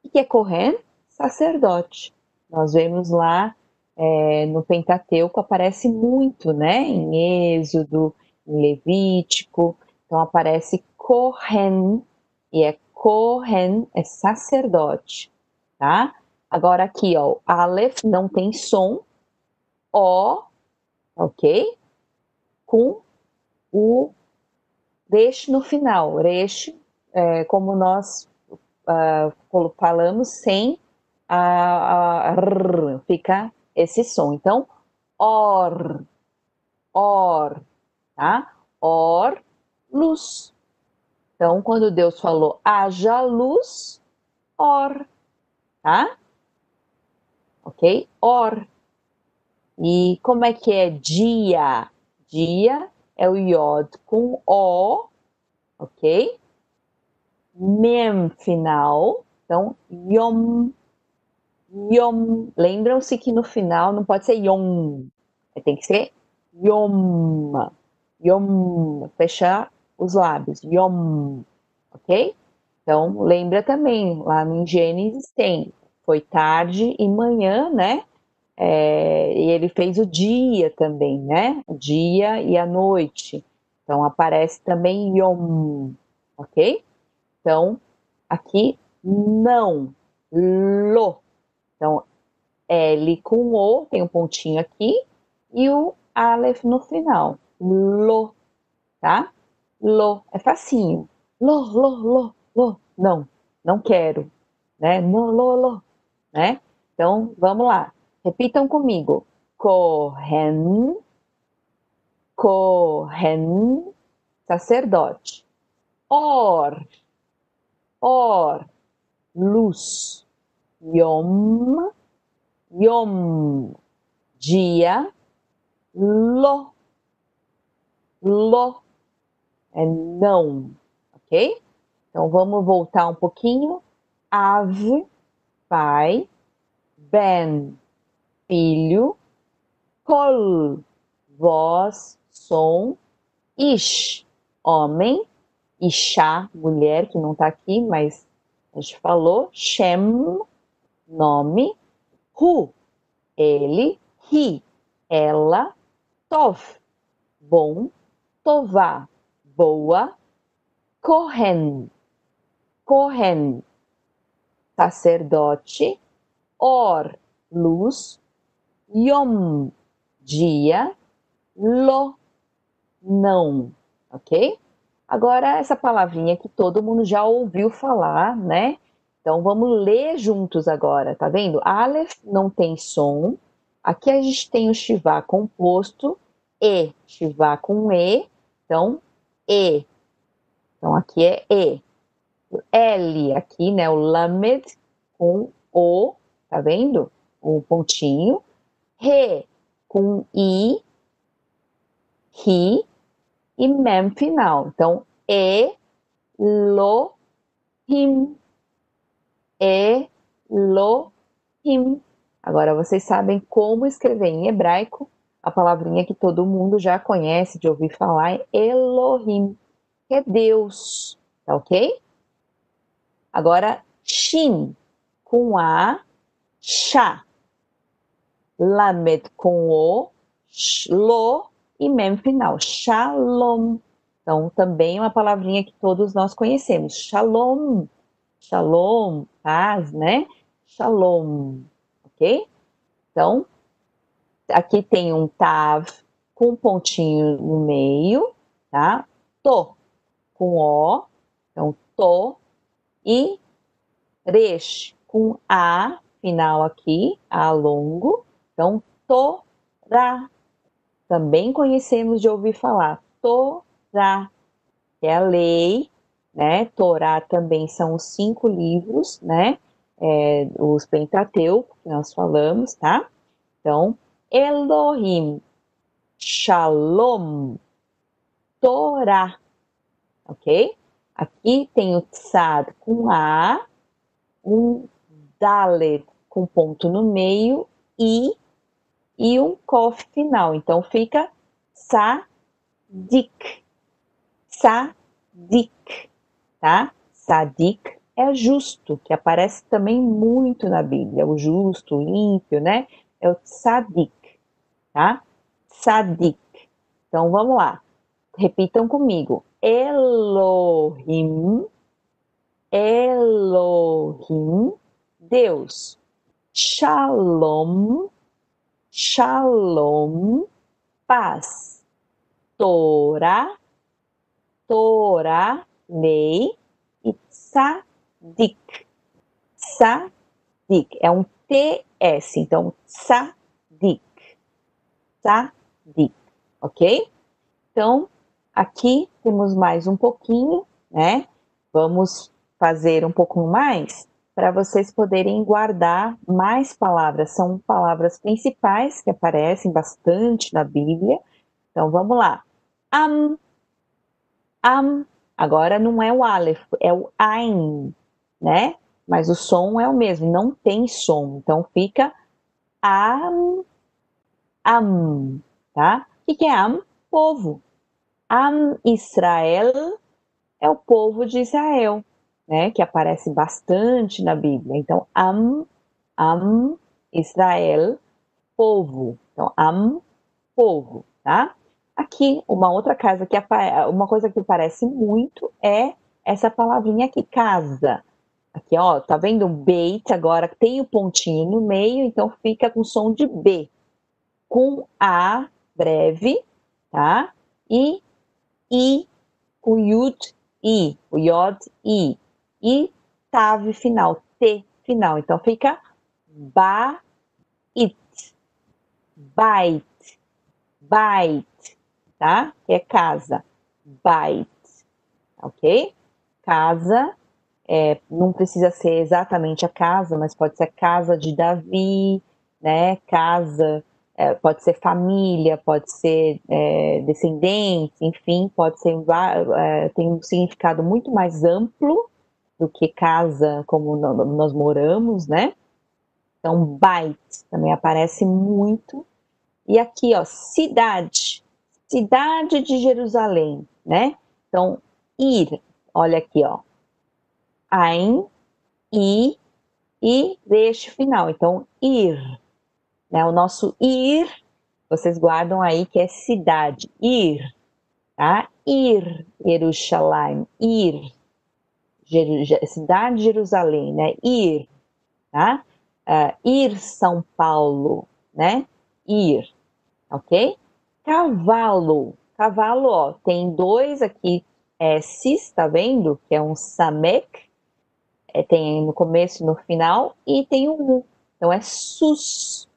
O que é Kohen? Sacerdote. Nós vemos lá é, no Pentateuco, aparece muito, né? Em Êxodo, em Levítico. Então aparece Kohen, e é Kohen é sacerdote, tá? Agora aqui, ó, Aleph não tem som, O, ok? Com o Resh no final. Resh, é, como nós uh, falamos, sem a, a r, fica esse som. Então, or, or, tá? Or, luz. Então, quando Deus falou haja luz, or, tá? Ok? Or. E como é que é dia? Dia é o iod com o, ok? Mem final, então yom, yom. Lembram-se que no final não pode ser yom, tem que ser yom, yom, fechar os lábios, yom, ok? Então, lembra também, lá no Gênesis tem, foi tarde e manhã, né? É, e ele fez o dia também, né? O dia e a noite. Então, aparece também yom, ok? Então, aqui, não, lo. Então, L com O, tem um pontinho aqui, e o Aleph no final, lo, tá? Lo, é facinho. Lo, lo, lo, lo. Não, não quero, né? No, lo, lo, né? Então, vamos lá. Repitam comigo. Kohen, Kohen, sacerdote. Or, or, luz. Yom, Yom, dia. Lo, Lo, é não, ok? Então vamos voltar um pouquinho. Ave, pai. Ben, filho. Kol, voz, som. Ish, homem. Isha, mulher, que não está aqui, mas a gente falou. Shem, nome. Hu, ele. Hi, ela. Tov, bom. Tová, boa. Kohen, Kohen, sacerdote. Or, luz. Yom, dia. Lo, não, ok? Agora, essa palavrinha que todo mundo já ouviu falar, né? Então, vamos ler juntos agora, tá vendo? Aleph não tem som. Aqui a gente tem o Shivá composto, E, Shivá com E. Então, E. Então, aqui é E. L aqui, né? O Lamed com O, tá vendo? O pontinho. Re com I. Ri. E Mem final. Então, E, Lo, Him. E, Lo, Him. Agora, vocês sabem como escrever em hebraico a palavrinha que todo mundo já conhece de ouvir falar é Elohim, que é Deus, tá ok? Agora, Shin com A, Shá, Lamed com O, Lo e Mem final, Shalom. Então, também é uma palavrinha que todos nós conhecemos, Shalom, Shalom, paz, né? Shalom, ok? Então, aqui tem um tav com um pontinho no meio, tá? To com O, então to, e resh com A final aqui, A longo, então Torá. Também conhecemos de ouvir falar, Torá, que é a lei, né? Torá também são os cinco livros, né? É, os Pentateuco, que nós falamos, tá? Então, Elohim, Shalom, Torá, ok? Aqui tem o Tzad com A, um Dalet com ponto no meio e e um Kof final. Então fica Sadik, Sadik, tá? Sadik é justo, que aparece também muito na Bíblia, o justo, ímpio, né? É o Tzadik tá? Sadik. Então vamos lá. Repitam comigo. Elohim, Elohim, Deus. Shalom, Shalom, paz. Torá, Torá, lei. E Tzadik. Tzadik. É um TS. Então, Tzadik. Tzadik, ok? Então, aqui temos mais um pouquinho, né? Vamos fazer um pouco mais para vocês poderem guardar mais palavras. São palavras principais que aparecem bastante na Bíblia. Então vamos lá. Am, am. Agora não é o Aleph, é o Ain, né? Mas o som é o mesmo, não tem som. Então fica am, am, tá? O que é am? Povo. Am Israel é o povo de Israel, né? Que aparece bastante na Bíblia. Então, am, am Israel, povo. Então, am, povo, tá? Aqui, uma outra casa que uma coisa que parece muito é essa palavrinha aqui, casa. Aqui, ó, tá vendo? Beit agora tem o pontinho no meio, então fica com som de B. Com A breve, tá? E I com Yud I, o Yod I. E Tav final, T final. Então fica Ba It. Bait. Tá? Que é casa. Bait, ok? Casa, é, não precisa ser exatamente a casa, mas pode ser casa de Davi, né? Casa, é, pode ser família, pode ser é, descendente, enfim, pode ser, é, tem um significado muito mais amplo do que casa como nós moramos, né? Então, bait também aparece muito. E aqui, ó, cidade cidade de Jerusalém, né? Então, ir, olha aqui, ó. Ain, i, e deixe final. Então, ir. Né? O nosso ir, vocês guardam aí que é cidade. Ir, tá? Ir, Jerusalém, ir. cidade de Jerusalém, né? Ir, tá? Uh, ir São Paulo, né? Ir, ok? Cavalo. Cavalo, ó, tem dois aqui S's, tá vendo? Que é um Samek. É, tem no começo e no final. E tem um. Então é sus,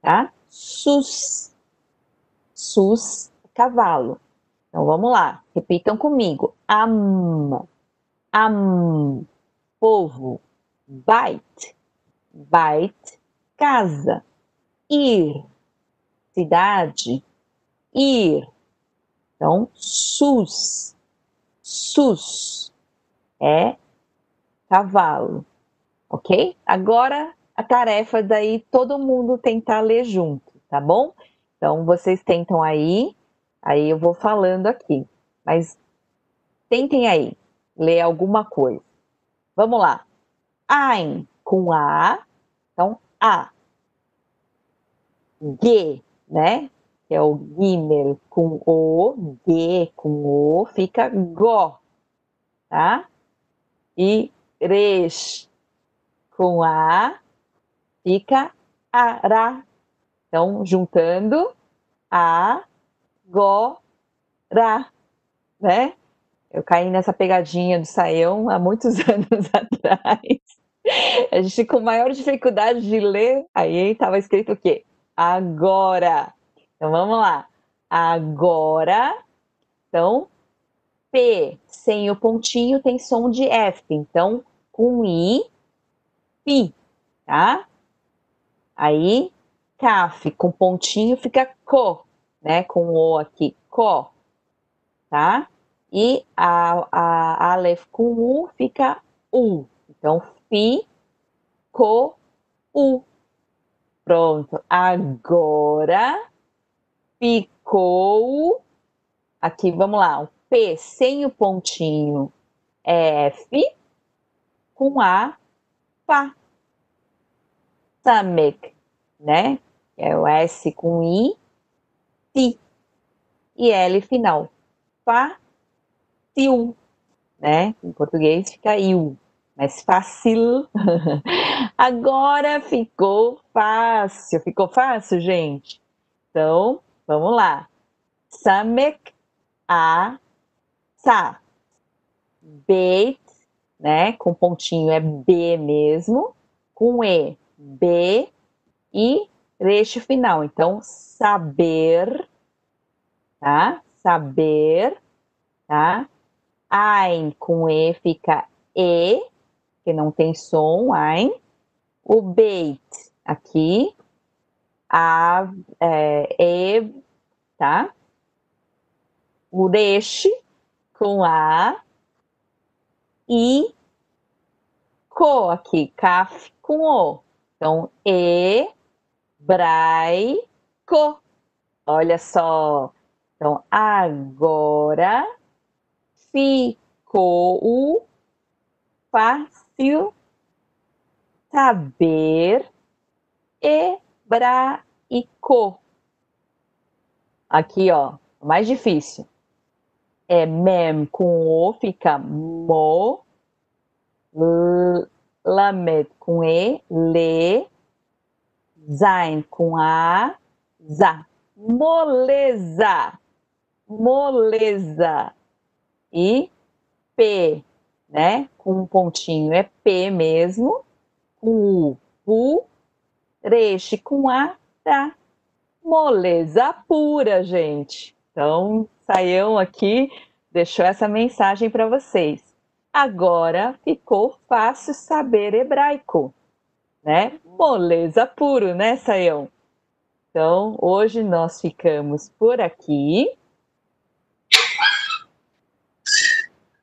tá? Sus. Sus, cavalo. Então vamos lá. Repitam comigo. Am. Am. Povo. Bait. Bait. Casa. Ir. Cidade ir. Então, sus, sus é cavalo, ok? Agora a tarefa daí todo mundo tentar ler junto, tá bom? Então vocês tentam aí, aí eu vou falando aqui, mas tentem aí ler alguma coisa. Vamos lá. Ein com A, então A. G, né? Que é o Gimel com O, G com O, fica Go, tá? E Resh com A, fica Ara. Então, juntando A, Go, Ra, né? Eu caí nessa pegadinha do saião há muitos anos atrás. A gente com maior dificuldade de ler, aí estava escrito o quê? Agora. Então vamos lá. Agora, então, P sem o pontinho tem som de F. Então, com I, Pi, tá? Aí, CAF com pontinho fica CO, né? Com O aqui, CO, tá? E a, a Aleph com U fica U. Então, Fi, CO, U. Pronto. Agora ficou. Aqui, vamos lá. O P sem o pontinho F, com A, Fá. Samek, né? É o S com I, Ti. E L final. Fá, Tiu, né? Em português fica IU, mas fácil. Agora ficou fácil. Ficou fácil, gente? Então, Vamos lá. Samek a sa. Beit, né? Com pontinho é B mesmo. Com E, B e reche final. Então, saber, tá? Saber tá? Ein com E fica E, que não tem som, ein. O Beit aqui, a, é, E, tá? O Resh com A e Co aqui, Kaf com O. Então, E, Brai, Co. Olha só. Então, agora ficou fácil saber hebraico. Aqui, ó, mais difícil. É mem com o fica mo, lamed com e, le, zain com a, za. Moleza, moleza. E P, né? Com um pontinho é P mesmo. Com U, U. Reche com A, tá? Moleza pura, gente. Então, Saião aqui deixou essa mensagem para vocês. Agora ficou fácil saber hebraico, né? Moleza puro, né, Saião? Então, hoje nós ficamos por aqui.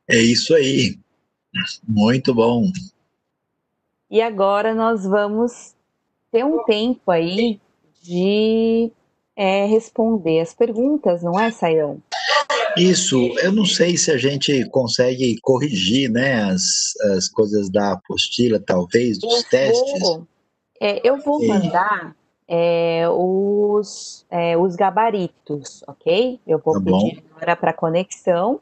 É isso aí. Muito bom. E agora nós vamos ter um tempo aí de é, responder as perguntas, não é, Saião? Isso, eu não sei se a gente consegue corrigir né, as, as coisas da apostila, talvez, dos eu testes. Vou, é, eu vou mandar é, os, é, os gabaritos, ok? Eu vou tá pedir agora para conexão.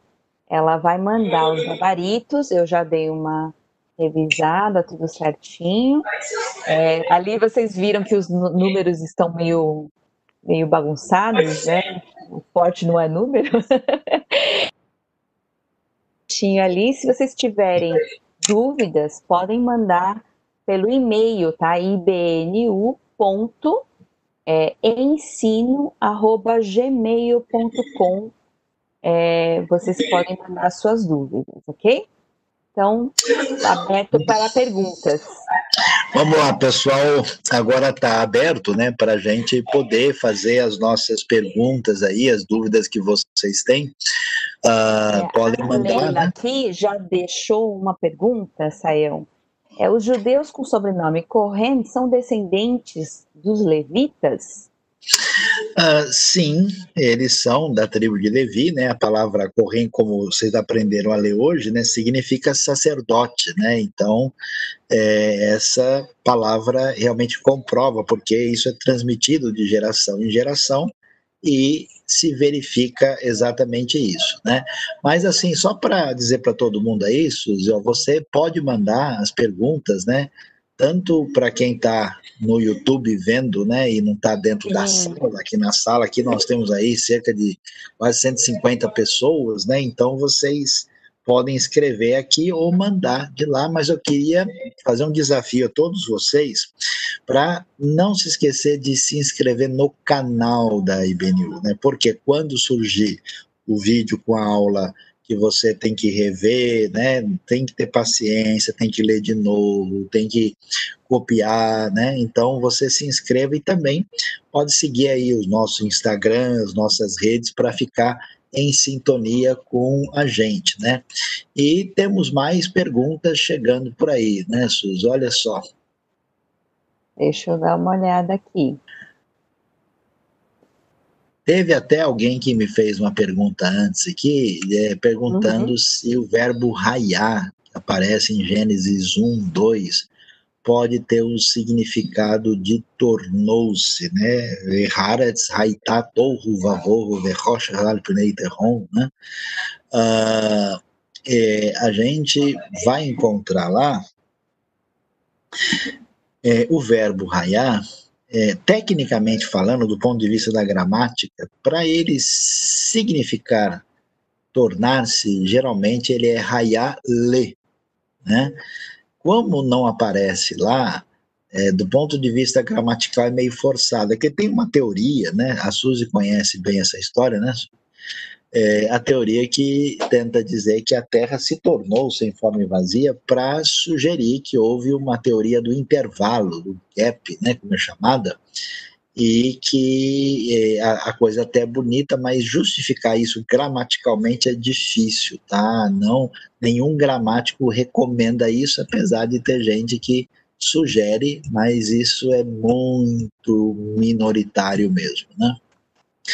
Ela vai mandar os gabaritos. Eu já dei uma revisada, tudo certinho. É, ali vocês viram que os números estão meio, meio bagunçados, né? O forte não é número. Tinha ali, se vocês tiverem dúvidas, podem mandar pelo e-mail, tá? ibnu ponto é, ensino@gmail.com. É, vocês podem mandar suas dúvidas, ok? Então, aberto para perguntas. Vamos lá, pessoal. Agora está aberto, né, para a gente poder fazer as nossas perguntas aí, as dúvidas que vocês têm. Uh, é, podem mandar. Leila né? aqui já deixou uma pergunta, Saião. É, os judeus com sobrenome Cohen são descendentes dos levitas? Uh, sim, eles são da tribo de Levi, né? A palavra Cohen, como vocês aprenderam a ler hoje, né, significa sacerdote, né? Então, é, essa palavra realmente comprova, porque isso é transmitido de geração em geração e se verifica exatamente isso, né? Mas assim, só para dizer para todo mundo aí, Suzy, ó, você pode mandar as perguntas, né? Tanto para quem está no YouTube vendo, né, e não está dentro da sala, aqui na sala, aqui nós temos aí cerca de quase 150 pessoas, né? Então vocês podem escrever aqui ou mandar de lá, mas eu queria fazer um desafio a todos vocês para não se esquecer de se inscrever no canal da IBNU, né? Porque quando surgir o vídeo com a aula que você tem que rever, né? Tem que ter paciência, tem que ler de novo, tem que copiar, né? Então você se inscreva e também pode seguir aí os nossos Instagram, as nossas redes para ficar em sintonia com a gente, né? E temos mais perguntas chegando por aí, né, Sus? Olha só. Deixa eu dar uma olhada aqui. Teve até alguém que me fez uma pergunta antes aqui, é, perguntando uhum. se o verbo raiar, que aparece em Gênesis 1, 2, pode ter o um significado de tornou-se, né? Haaretz haitat tohu vavohu vechosh al pnei terron, né? Uh, é, a gente vai encontrar lá é, o verbo raiar, é, tecnicamente falando, do ponto de vista da gramática, para ele significar tornar-se, geralmente ele é raiar le, né? como não aparece lá, é, do ponto de vista gramatical é meio forçado, é que tem uma teoria, né? A Suzy conhece bem essa história, né? É, a teoria que tenta dizer que a Terra se tornou sem forma e vazia para sugerir que houve uma teoria do intervalo, do gap, né, como é chamada, e que é, a, a, coisa até é bonita, mas justificar isso gramaticalmente é difícil, tá? Não, nenhum gramático recomenda isso, apesar de ter gente que sugere, mas isso é muito minoritário mesmo, né?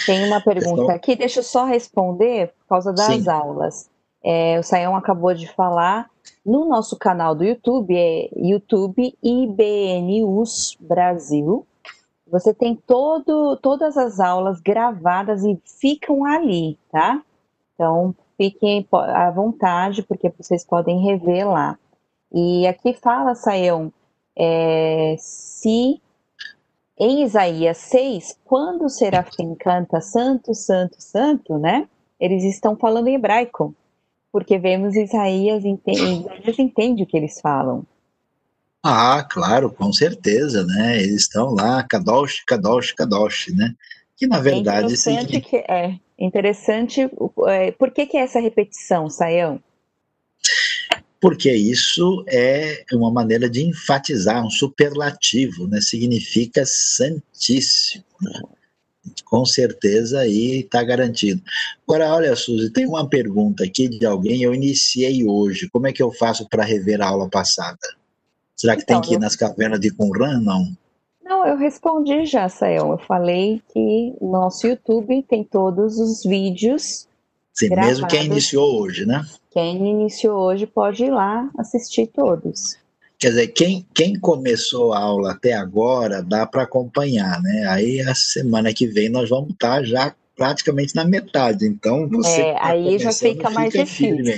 Tem uma pergunta então, aqui, deixa eu só responder por causa das sim. aulas. É, o Sayão acabou de falar, no nosso canal do YouTube, é YouTube IBNUS Brasil, você tem todo, todas as aulas gravadas e ficam ali, tá? Então, fiquem à vontade, porque vocês podem rever lá. E aqui fala, Sayão, é, se em Isaías 6, quando o serafim canta santo, santo, santo, né? Eles estão falando em hebraico, porque vemos Isaías, Isaías entende o que eles falam. Ah, claro, com certeza, né? Eles estão lá, Kadosh, Kadosh, Kadosh, né? Que na verdade... É interessante, que, é, interessante é, por que, que é essa repetição, Saião? Porque isso é uma maneira de enfatizar um superlativo, né? Significa santíssimo. Né? Com certeza aí está garantido. Agora, olha, Suzy, tem uma pergunta aqui de alguém. Eu iniciei hoje. Como é que eu faço para rever a aula passada? Será que então, tem que ir nas cavernas de Qumran? Não. Não, eu respondi já, Sael. Eu falei que no nosso YouTube tem todos os vídeos. Sim, gravados. mesmo quem iniciou hoje, né? Quem iniciou hoje pode ir lá assistir todos. Quer dizer, quem, quem começou a aula até agora dá para acompanhar, né? Aí a semana que vem nós vamos estar tá já praticamente na metade. Então você. É, tá aí já fica mais difícil.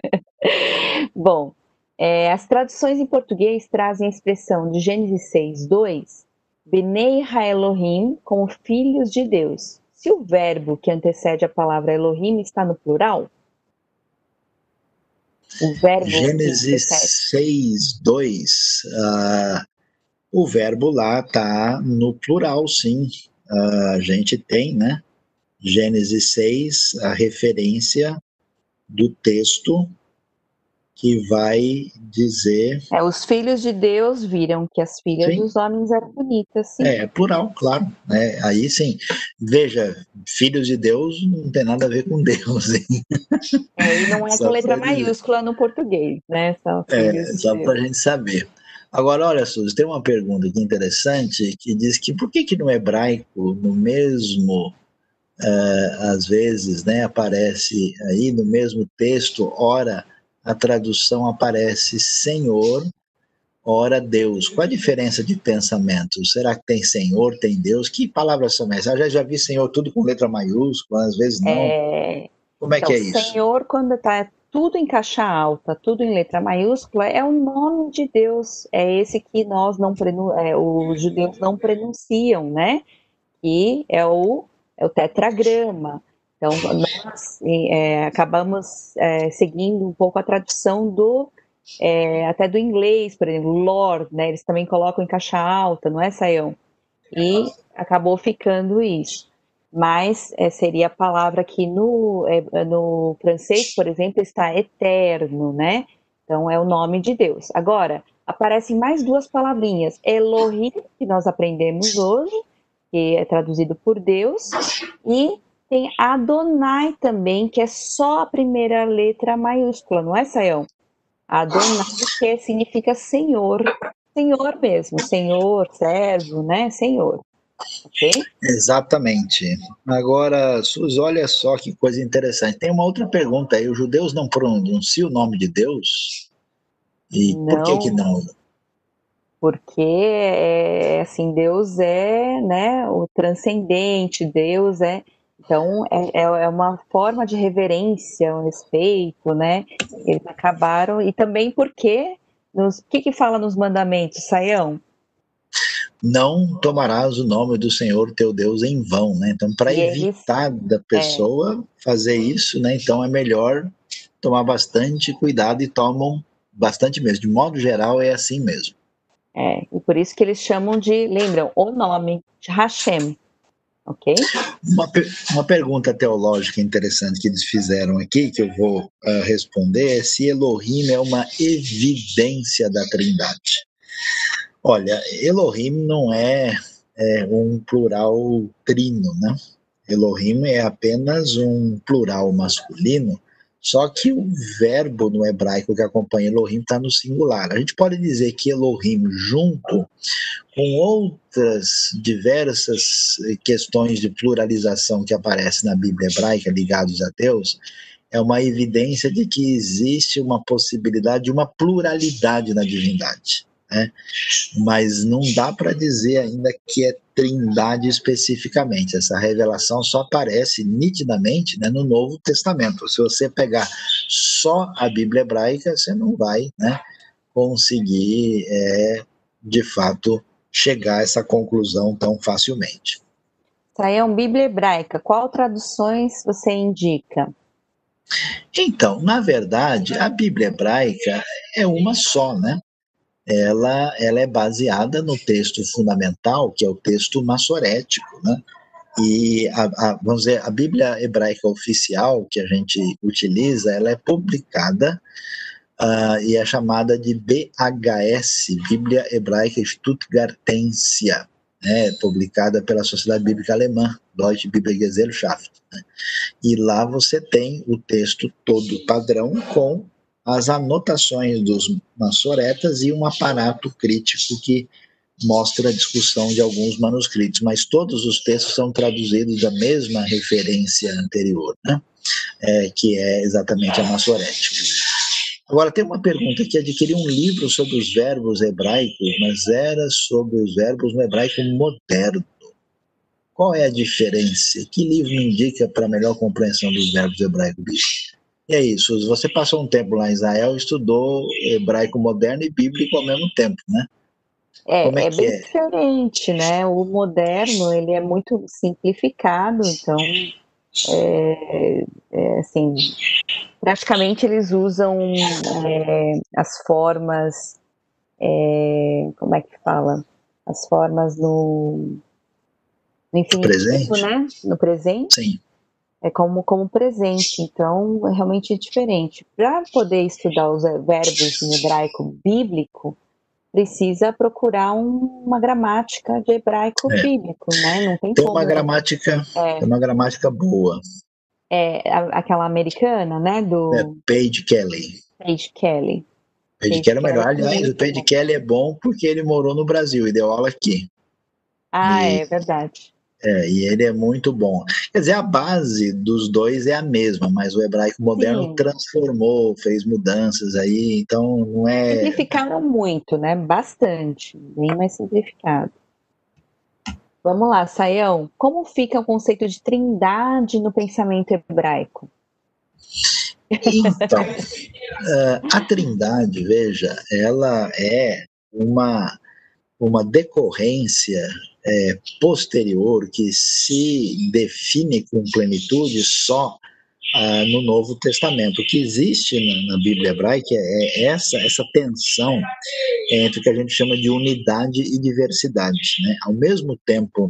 Bom, é, as traduções em português trazem a expressão de Gênesis 6, 2, Benei Elohim como filhos de Deus. Se o verbo que antecede a palavra Elohim está no plural, o verbo Gênesis 6, 2. Uh, o verbo lá está no plural, sim. Uh, a gente tem, né? Gênesis 6, a referência do texto que vai dizer. É, os filhos de Deus viram que as filhas sim. dos homens eram bonitas. Sim. É, plural, claro. Né? Aí sim. Veja, filhos de Deus não tem nada a ver com Deus. Hein? É, e não é com letra maiúscula no português, né? Só é, só para a gente saber. Agora, olha, Suzy, tem uma pergunta aqui interessante que diz que por que, que no hebraico, no mesmo, uh, às vezes, né, aparece aí no mesmo texto, ora a tradução aparece Senhor, ora Deus. Qual a diferença de pensamento? Será que tem Senhor, tem Deus? Que palavras são essas? Eu já, já vi Senhor tudo com letra maiúscula, às vezes não. É... Como é então, que é isso? Senhor, quando está tudo em caixa alta, tudo em letra maiúscula, é o nome de Deus. É esse que nós não é, os judeus não pronunciam, né? E é o, é o tetragrama. Então, nós é, acabamos é, seguindo um pouco a tradução do, é, até do inglês, por exemplo, Lord, né? Eles também colocam em caixa alta, não é, Saião? E acabou ficando isso. Mas é, seria a palavra que no, é, no francês, por exemplo, está eterno, né? Então, é o nome de Deus. Agora, aparecem mais duas palavrinhas. Elohim, que nós aprendemos hoje, que é traduzido por Deus, e tem Adonai também, que é só a primeira letra maiúscula, não é, Sayão? Adonai, que significa Senhor, Senhor mesmo, Senhor, servo, né? Senhor. Okay? Exatamente. Agora, Sus, olha só que coisa interessante. Tem uma outra pergunta aí. Os judeus não pronunciam o nome de Deus? E não, por que que não? Porque, é, assim, Deus é né, o transcendente, Deus é então, é, é, é uma forma de reverência, um respeito, né? Eles acabaram, e também porque, o que que fala nos mandamentos, Saião? Não tomarás o nome do Senhor teu Deus em vão, né? Então, para evitar da pessoa é. fazer isso, né? Então, é melhor tomar bastante cuidado e tomam bastante mesmo. De modo geral, é assim mesmo. É, e por isso que eles chamam de, lembram, o nome de Hashem, ok? Uma, uma pergunta teológica interessante que eles fizeram aqui, que eu vou uh, responder, é se Elohim é uma evidência da Trindade. Olha, Elohim não é, é um plural trino, né? Elohim é apenas um plural masculino, só que o verbo no hebraico que acompanha Elohim está no singular. A gente pode dizer que Elohim, junto com outras diversas questões de pluralização que aparecem na Bíblia hebraica ligados a Deus, é uma evidência de que existe uma possibilidade de uma pluralidade na divindade né? mas não dá para dizer ainda que é trindade especificamente. Essa revelação só aparece nitidamente né, no Novo Testamento. Se você pegar só a Bíblia hebraica, você não vai né, conseguir, é, de fato, chegar a essa conclusão tão facilmente. Saião, Bíblia hebraica, qual traduções você indica? Então, na verdade, a Bíblia hebraica é uma só, né? Ela, ela é baseada no texto fundamental, que é o texto maçorético, né? E a, a, vamos dizer, a Bíblia hebraica oficial que a gente utiliza, ela é publicada uh, e é chamada de BHS, Bíblia Hebraica Stuttgartensia, né, publicada pela Sociedade Bíblica Alemã, Deutsche Bibelgesellschaft. Né? E lá você tem o texto todo padrão com as anotações dos maçoretas e um aparato crítico que mostra a discussão de alguns manuscritos, mas todos os textos são traduzidos da mesma referência anterior, né? É, que é exatamente a maçorética. Agora, tem uma pergunta que adquiri um livro sobre os verbos hebraicos, mas era sobre os verbos no hebraico moderno. Qual é a diferença? Que livro indica para melhor compreensão dos verbos hebraicos? E é isso. Você passou um tempo lá em Israel, estudou hebraico moderno e bíblico ao mesmo tempo, né? É, é, é bem é? diferente, né? O moderno ele é muito simplificado, então é, é, assim, praticamente eles usam é, as formas, é, como é que fala? As formas no, no infinitivo, presente. né? No presente. Sim é como, como presente, então é realmente diferente. Para poder estudar os verbos em hebraico bíblico, precisa procurar um, uma gramática de hebraico é. bíblico, né? Não tem, tem como. Uma gramática, é. Tem uma gramática boa. É aquela americana, né? Do é, Page Kelly. Page Kelly. Page, Page Kelly é melhor. Aliás, o Page Kelly é bom porque ele morou no Brasil e deu aula aqui. Ah, e... é verdade. É, e ele é muito bom. Quer dizer, a base dos dois é a mesma, mas o hebraico moderno Sim. transformou, fez mudanças aí, então não é. Simplificaram muito, né? Bastante, bem mais simplificado. Vamos lá, Saião. Como fica o conceito de trindade no pensamento hebraico? Então, uh, a trindade, veja, ela é uma, uma decorrência é, posterior que se define com plenitude só ah, no Novo Testamento. O que existe na, na, Bíblia hebraica é essa, essa tensão entre o que a gente chama de unidade e diversidade. Né? Ao mesmo tempo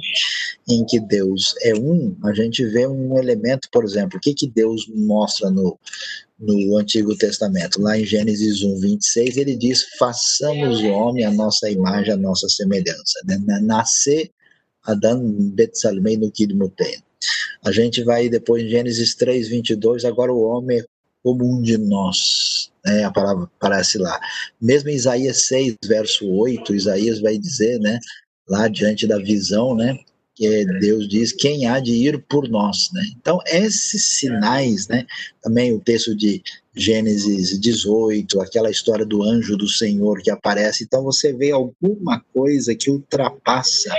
em que Deus é um, a gente vê um elemento, por exemplo, o que, que Deus mostra no, no Antigo Testamento. Lá em Gênesis 1, 26, ele diz: façamos o homem a nossa imagem, a nossa semelhança. Né? Nascer Adão Betsalmei no Kidmutei. A gente vai depois em Gênesis 3, 22, agora o homem é como um de nós, né? a palavra aparece lá. Mesmo em Isaías 6, verso 8, Isaías vai dizer, né, lá diante da visão, né, que Deus diz quem há de ir por nós, né? Então esses sinais, né? Também o texto de Gênesis 18, aquela história do anjo do Senhor que aparece. Então você vê alguma coisa que ultrapassa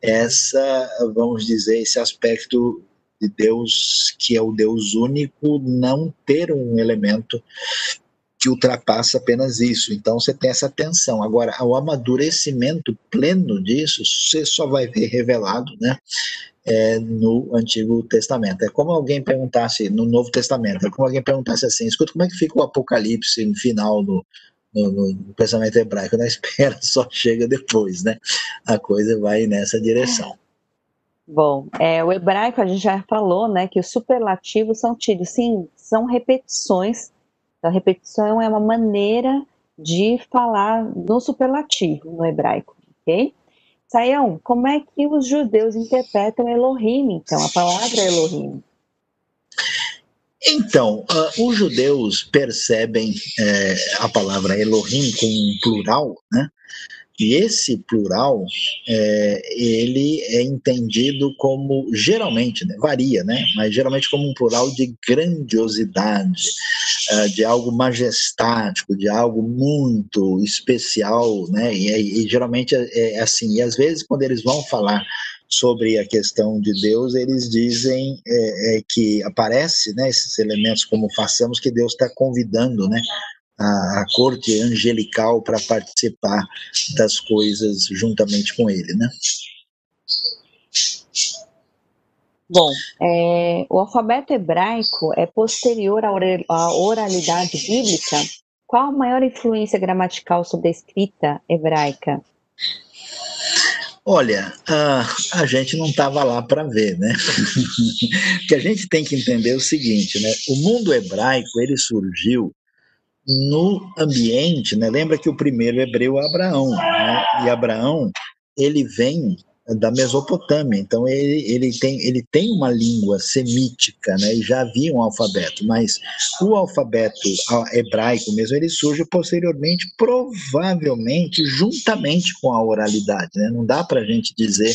essa, vamos dizer, esse aspecto de Deus que é o Deus único, não ter um elemento que ultrapassa apenas isso. Então você tem essa tensão. Agora, o amadurecimento pleno disso, você só vai ver revelado, né? É, no Antigo Testamento. É como alguém perguntasse, no Novo Testamento, é como alguém perguntasse assim: escuta, como é que fica o Apocalipse no final no, no, no pensamento hebraico? Na espera só chega depois, né? A coisa vai nessa direção. Bom, é, o hebraico a gente já falou, né, que os superlativos são tidos, sim, são repetições. A repetição é uma maneira de falar no superlativo no hebraico, ok? Saião, como é que os judeus interpretam Elohim, então, a palavra Elohim? Então, uh, os judeus percebem é, a palavra Elohim com um plural, né? E esse plural, é, ele é entendido como, geralmente, né, varia, né, mas geralmente como um plural de grandiosidade, uh, de algo majestático, de algo muito especial, né, e, e geralmente é, é assim, e às vezes quando eles vão falar sobre a questão de Deus, eles dizem é, é, que aparece né, esses elementos como façamos que Deus está convidando né, a, a corte angelical para participar das coisas juntamente com ele, né? Bom, é, o alfabeto hebraico é posterior à oralidade bíblica. Qual a maior influência gramatical sobre a escrita hebraica? Olha, a, a gente não estava lá para ver, né? que a gente tem que entender o seguinte, né? O mundo hebraico ele surgiu no ambiente, né? Lembra que o primeiro hebreu é Abraão, né? E Abraão ele vem da Mesopotâmia, então ele, ele, tem, ele tem uma língua semítica, né? E já havia um alfabeto, mas o alfabeto hebraico mesmo ele surge posteriormente, provavelmente juntamente com a oralidade, né? Não dá para a gente dizer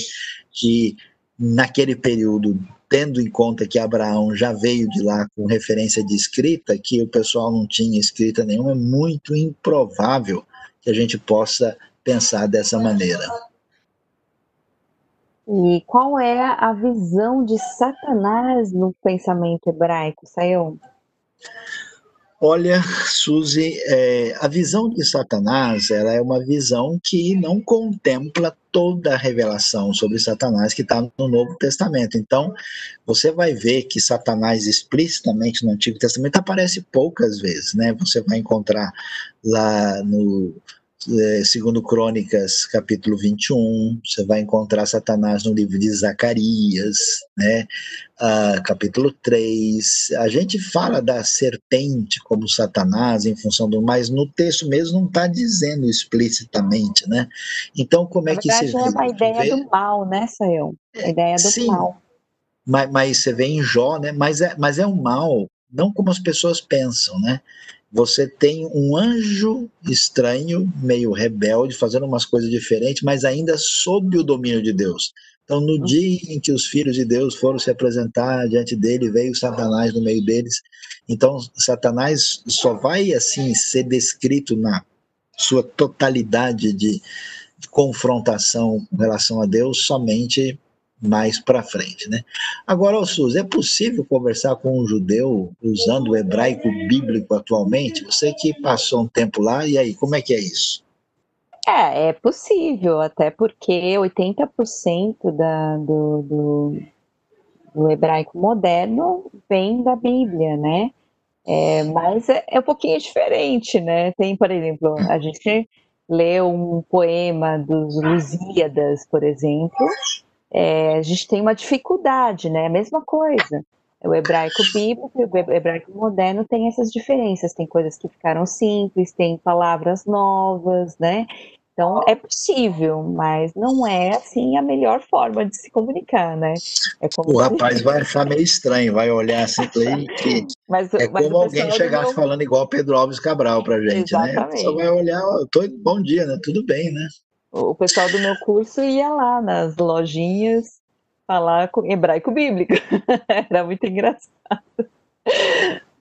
que naquele período tendo em conta que Abraão já veio de lá com referência de escrita, que o pessoal não tinha escrita nenhuma, é muito improvável que a gente possa pensar dessa maneira. E qual é a visão de Satanás no pensamento hebraico, Sayão? Olha, Suzy, é, a visão de Satanás ela é uma visão que não contempla toda a revelação sobre Satanás que está no Novo Testamento. Então, você vai ver que Satanás explicitamente no Antigo Testamento aparece poucas vezes, né? Você vai encontrar lá no é, segundo Crônicas, capítulo 21, você vai encontrar Satanás no livro de Zacarias, né? Ah, capítulo 3. A gente fala da serpente como Satanás em função do, mas no texto mesmo não está dizendo explicitamente, né? Então, como é que se. É uma ideia vê? do mal, né, Sayão? A ideia do Sim, mal. Mas, mas você vê em Jó, né? Mas é, mas é um mal, não como as pessoas pensam, né? Você tem um anjo estranho, meio rebelde, fazendo umas coisas diferentes, mas ainda sob o domínio de Deus. Então, no uhum. dia em que os filhos de Deus foram se apresentar diante dele, veio Satanás no meio deles. Então, Satanás só vai assim ser descrito na sua totalidade de confrontação com relação a Deus somente mais para frente, né? Agora, Sus, é possível conversar com um judeu usando o hebraico bíblico atualmente? Você que passou um tempo lá, e aí, como é que é isso? É, é possível, até porque 80% da, do, do, do, hebraico moderno vem da Bíblia, né? É, mas é, é um pouquinho diferente, né? Tem, por exemplo, a gente lê um poema dos Lusíadas, por exemplo, é, a gente tem uma dificuldade, né? A mesma coisa. O hebraico bíblico e o hebraico moderno tem essas diferenças. Tem coisas que ficaram simples, tem palavras novas, né? Então é possível, mas não é assim a melhor forma de se comunicar, né? É o rapaz vai achar meio estranho, vai olhar assim que mas, é mas como alguém chegar falando igual Pedro Alves Cabral pra gente, Exatamente. né? Só vai olhar, tô, bom dia, né? Tudo bem, né? O pessoal do meu curso ia lá nas lojinhas falar com hebraico bíblico. Era muito engraçado.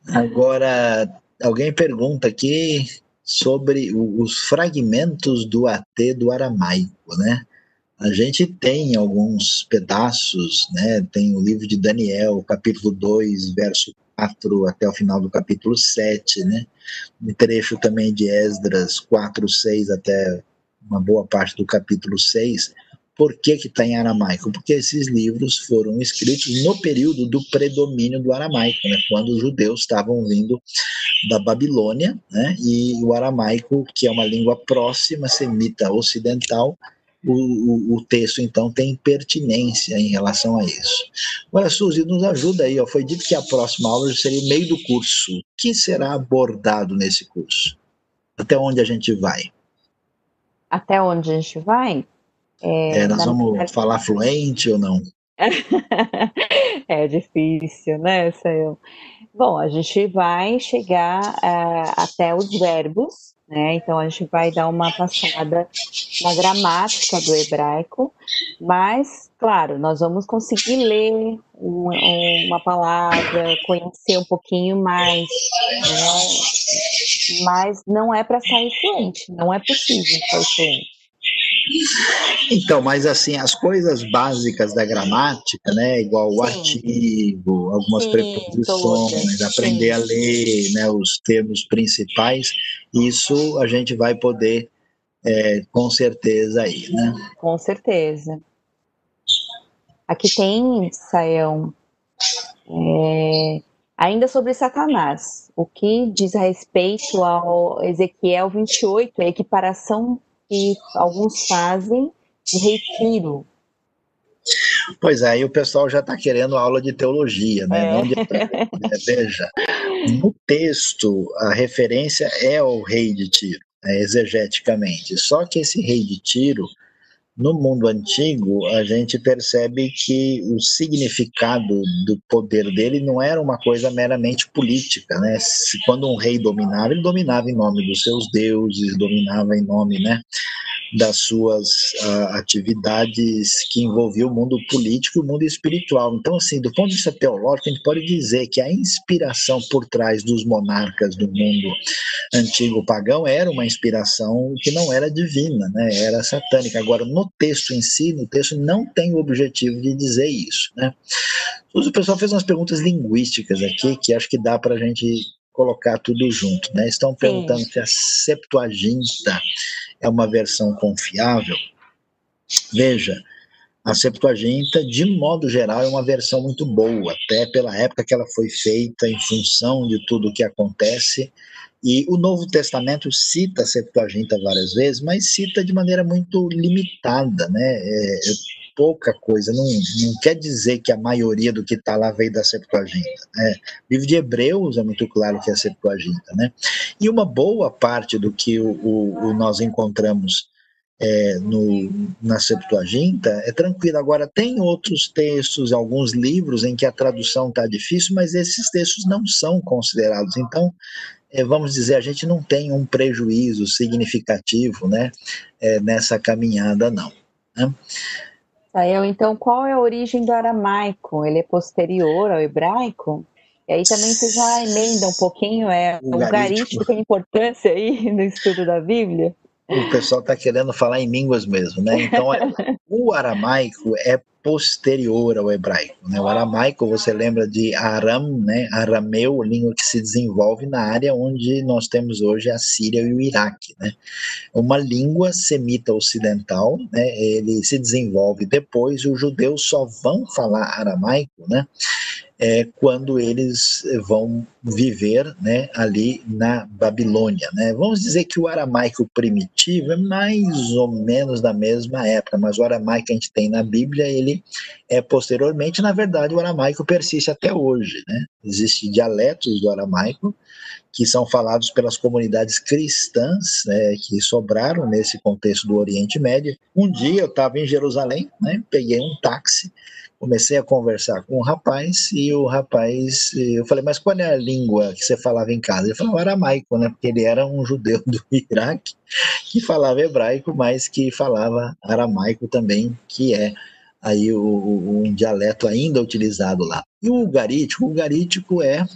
Agora, alguém pergunta aqui sobre os fragmentos do AT do aramaico, né? A gente tem alguns pedaços, né? Tem o livro de Daniel, capítulo 2, verso 4 até o final do capítulo 7, né? Um trecho também de Esdras 4, 6 até uma boa parte do capítulo 6, por que está em aramaico? Porque esses livros foram escritos no período do predomínio do aramaico, né, quando os judeus estavam vindo da Babilônia, né, e o aramaico, que é uma língua próxima, semita ocidental, o, o, o, texto, então, tem pertinência em relação a isso. Agora, Suzy, nos ajuda aí, ó, foi dito que a próxima aula seria meio do curso. O que será abordado nesse curso? Até onde a gente vai? Até onde a gente vai? É, é nós vamos verdade... falar fluente ou não? é difícil, né, Sayão? Bom, a gente vai chegar uh, até os verbos, né? Então a gente vai dar uma passada na gramática do hebraico, mas, claro, nós vamos conseguir ler um, uma palavra, conhecer um pouquinho mais, né? mas não é para sair fluente, não é possível sair fluente. Então, mas assim, as coisas básicas da gramática, né, igual o Sim. artigo, algumas Sim, preposições, aprender Sim. a ler, né, os termos principais, isso a gente vai poder é, com certeza aí, né? Com certeza. Aqui tem, Saião, é, ainda sobre Satanás, o que diz a respeito ao Ezequiel 28, a equiparação que alguns fazem de retiro. Pois é, aí o pessoal já está querendo aula de teologia, né? É. De... É, veja, no texto a referência é o rei de Tiro, né, exegeticamente. Só que esse rei de Tiro, no mundo antigo, a gente percebe que o significado do poder dele não era uma coisa meramente política, né? Se, quando um rei dominava, ele dominava em nome dos seus deuses, dominava em nome, né? das suas uh, atividades que envolviam o mundo político e o mundo espiritual. Então, assim, do ponto de vista teológico, a gente pode dizer que a inspiração por trás dos monarcas do mundo antigo pagão era uma inspiração que não era divina, né? era satânica. Agora, no texto em si, no texto não tem o objetivo de dizer isso. Né? O pessoal fez umas perguntas linguísticas aqui que acho que dá para a gente colocar tudo junto. Né? Estão perguntando Sim. se a Septuaginta é uma versão confiável, veja, a Septuaginta, de modo geral, é uma versão muito boa, até pela época que ela foi feita, em função de tudo o que acontece. E o Novo Testamento cita a Septuaginta várias vezes, mas cita de maneira muito limitada, né? É, é pouca coisa, não, não quer dizer que a maioria do que está lá veio da Septuaginta. Né? O livro de Hebreus é muito claro que é a Septuaginta, né? E uma boa parte do que o, o, o nós encontramos é, no, na Septuaginta é tranquilo. Agora, tem outros textos, alguns livros em que a tradução está difícil, mas esses textos não são considerados. Então, vamos dizer, a gente não tem um prejuízo significativo né, é, nessa caminhada, não. Né? Saiu, então, qual é a origem do aramaico? Ele é posterior ao hebraico? E aí também você já emenda um pouquinho, é o, o garítico tem importância aí no estudo da Bíblia? O pessoal está querendo falar em línguas mesmo, né? Então, é, o aramaico é posterior ao hebraico. Né? O aramaico, você lembra de Aram, né? arameu, língua que se desenvolve na área onde nós temos hoje a Síria e o Iraque. Né? Uma língua semita ocidental, né? ele se desenvolve depois, os judeus só vão falar aramaico, né? É, quando eles vão viver né, ali na Babilônia. Né? Vamos dizer que o aramaico primitivo é mais ou menos da mesma época, mas o aramaico que a gente tem na Bíblia, ele é posteriormente, na verdade, o aramaico persiste até hoje. Né? Existem dialetos do aramaico que são falados pelas comunidades cristãs né, que sobraram nesse contexto do Oriente Médio. Um dia eu estava em Jerusalém, né, peguei um táxi comecei a conversar com o um rapaz e o rapaz, eu falei, mas qual é a língua que você falava em casa? Ele falou aramaico, né? Porque ele era um judeu do Iraque que falava hebraico, mas que falava aramaico também, que é aí o, um dialeto ainda utilizado lá. E o ugarítico, o ugarítico é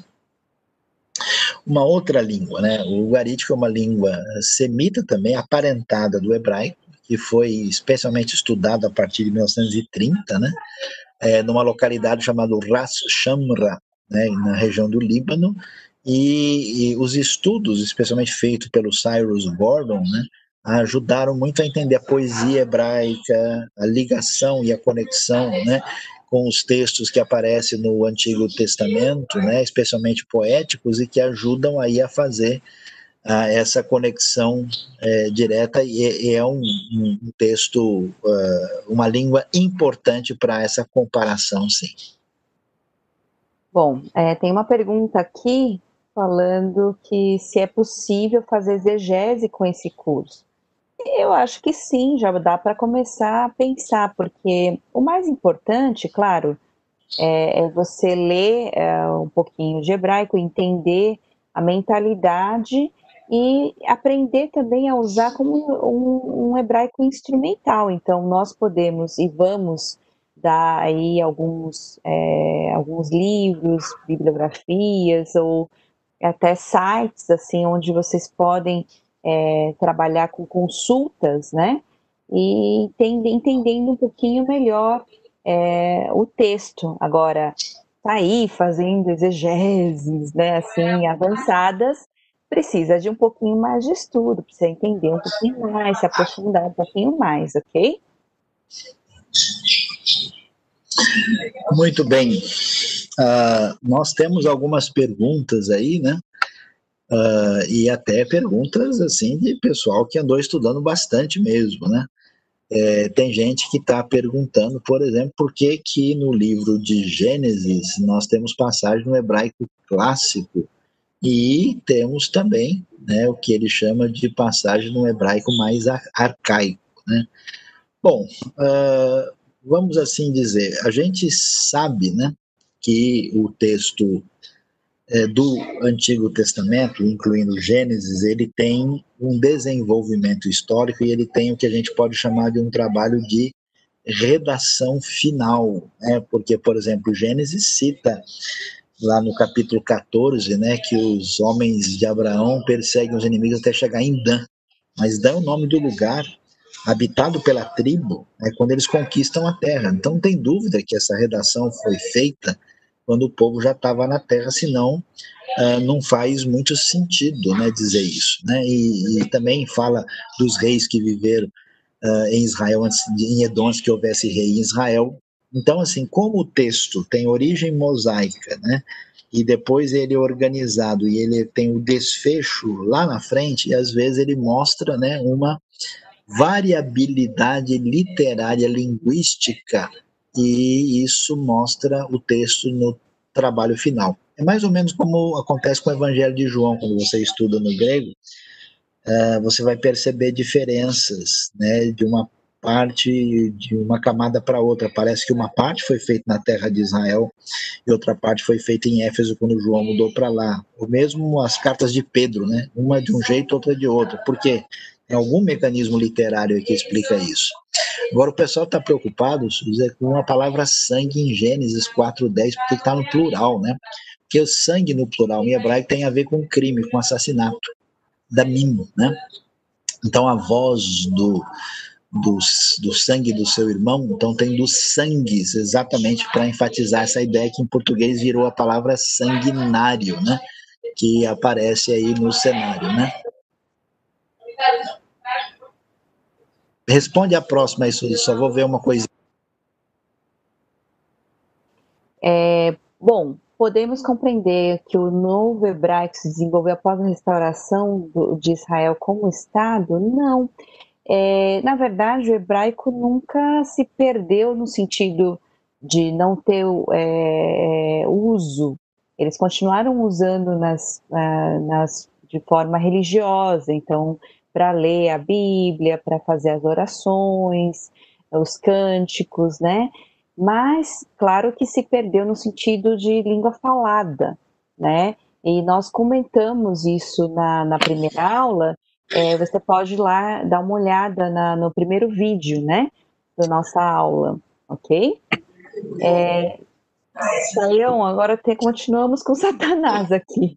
uma outra língua, né? O ugarítico é uma língua semita também, aparentada do hebraico, que foi especialmente estudada a partir de 1930, né? É, numa localidade chamada Ras Shamra, né, na região do Líbano, e, e, os estudos, especialmente feitos pelo Cyrus Gordon, né, ajudaram muito a entender a poesia hebraica, a ligação e a conexão, né, com os textos que aparecem no Antigo Testamento, né, especialmente poéticos e que ajudam aí a fazer uh, essa conexão uh, direta e, e, é um, um texto, uh, uma língua importante para essa comparação, sim. Bom, é, tem uma pergunta aqui falando que se é possível fazer exegese com esse curso. Eu acho que sim, já dá para começar a pensar, porque o mais importante, claro, é, é você ler é, um pouquinho de hebraico, entender a mentalidade e aprender também a usar como um, um hebraico instrumental. Então, nós podemos e vamos dar aí alguns, é, alguns livros, bibliografias ou até sites assim onde vocês podem é, trabalhar com consultas, né? E entendendo um pouquinho melhor é, o texto. Agora, tá aí fazendo exegeses, né, assim, avançadas, precisa de um pouquinho mais de estudo, precisa entender um pouquinho mais, se aprofundar um pouquinho mais, ok? Muito bem. Uh, nós temos algumas perguntas aí, né? Uh, e até perguntas assim de pessoal que andou estudando bastante mesmo, né? É, tem gente que está perguntando, por exemplo, por que que no livro de Gênesis nós temos passagem no hebraico clássico e temos também né, o que ele chama de passagem no hebraico mais arcaico. Né? Bom, uh, vamos assim dizer, a gente sabe né, que o texto é, do Antigo Testamento, incluindo Gênesis, ele tem um desenvolvimento histórico e ele tem o que a gente pode chamar de um trabalho de redação final, né? porque, por exemplo, Gênesis cita lá no capítulo 14, né, que os homens de Abraão perseguem os inimigos até chegar em Dan, mas Dan é o nome do lugar habitado pela tribo, é quando eles conquistam a terra. Então não tem dúvida que essa redação foi feita quando o povo já estava na terra, senão uh, não faz muito sentido né, dizer isso. Né? E, e também fala dos reis que viveram uh, em Israel, antes de, em Edom, antes que houvesse rei em Israel. Então, assim, como o texto tem origem mosaica, né, e depois ele é organizado e ele tem o desfecho lá na frente, e às vezes ele mostra né, uma variabilidade literária linguística e isso mostra o texto no trabalho final. É mais ou menos como acontece com o Evangelho de João, quando você estuda no grego, uh, você vai perceber diferenças né, de uma parte, de uma camada para outra. Parece que uma parte foi feita na terra de Israel e outra parte foi feita em Éfeso quando João mudou para lá. O mesmo as cartas de Pedro, né? Uma de um jeito, outra de outro. Por quê? Tem algum mecanismo literário que explica isso. Agora, o pessoal está preocupado com a palavra sangue em Gênesis 4.10, porque está no plural, né? Porque o sangue no plural em hebraico tem a ver com crime, com assassinato, da mimo, né? Então, a voz do, do, do sangue do seu irmão, então tem dos sangues, exatamente para enfatizar essa ideia que em português virou a palavra sanguinário, né? Que aparece aí no cenário, né? Responde a próxima aí, só vou ver uma coisa. É, bom, podemos compreender que o novo hebraico se desenvolveu após a restauração do, de Israel como Estado? Não. É, na verdade, o hebraico nunca se perdeu no sentido de não ter é, uso. Eles continuaram usando nas, nas, de forma religiosa, então para ler a Bíblia, para fazer as orações, os cânticos, né? Mas, claro que se perdeu no sentido de língua falada, né? E nós comentamos isso na, na primeira aula. É, você pode ir lá dar uma olhada na, no primeiro vídeo, né? Da nossa aula, ok? É, agora tem, continuamos com Satanás aqui.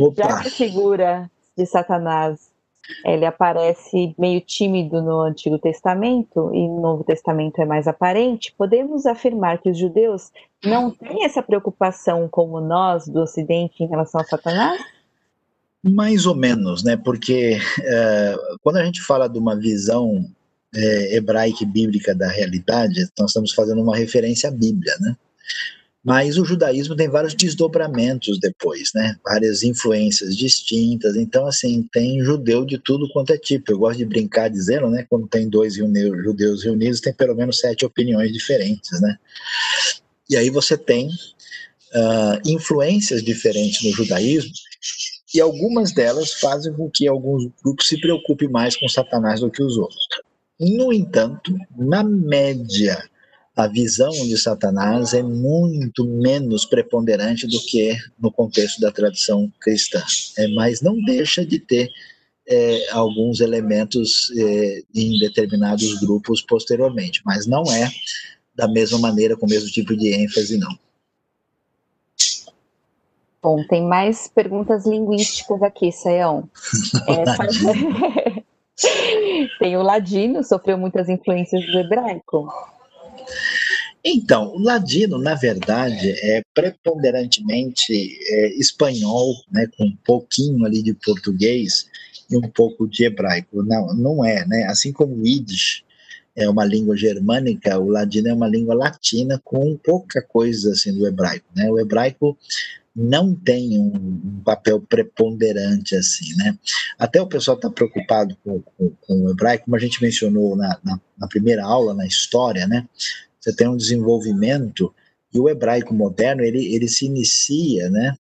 Opa. Já que a figura de Satanás ele aparece meio tímido no Antigo Testamento e no Novo Testamento é mais aparente, podemos afirmar que os judeus não têm essa preocupação como nós do Ocidente em relação a Satanás? Mais ou menos, né? Porque é, quando a gente fala de uma visão é, hebraica e bíblica da realidade, nós estamos fazendo uma referência à Bíblia, né? Mas o judaísmo tem vários desdobramentos depois, né? Várias influências distintas. Então, assim, tem judeu de tudo quanto é tipo. Eu gosto de brincar dizendo, né? Quando tem dois judeus reunidos, tem pelo menos sete opiniões diferentes, né? E aí você tem uh, influências diferentes no judaísmo e algumas delas fazem com que alguns grupos se preocupem mais com Satanás do que os outros. No entanto, na média, a visão de Satanás é muito menos preponderante do que no contexto da tradição cristã, é, mas não deixa de ter é, alguns elementos é, em determinados grupos posteriormente, mas não é da mesma maneira, com o mesmo tipo de ênfase, não. Bom, tem mais perguntas linguísticas aqui, Sayão. É, tem o ladino, sofreu muitas influências do hebraico. Então, o ladino, na verdade, é preponderantemente é, espanhol, né, com um pouquinho ali de português e um pouco de hebraico. Não, não é, né? Assim como o Yiddish é uma língua germânica, o ladino é uma língua latina com pouca coisa assim do hebraico, né? O hebraico não tem um, um, papel preponderante assim, né? Até o pessoal está preocupado com, com, com, o hebraico, como a gente mencionou na, na, na, primeira aula, na história, né? Você tem um desenvolvimento e o hebraico moderno ele, ele se inicia, né?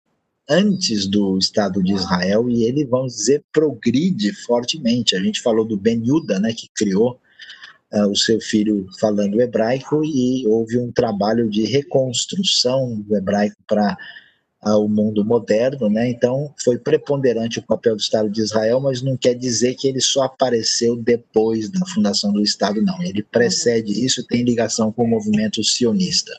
Antes do Estado de Israel e ele, vamos dizer, progride fortemente. A gente falou do Ben Yuda, né? Que criou Uh, o seu filho falando hebraico e houve um trabalho de reconstrução do hebraico para ao mundo moderno, né? Então foi preponderante o papel do Estado de Israel, mas não quer dizer que ele só apareceu depois da fundação do Estado, não. Ele precede isso tem ligação com o movimento sionista.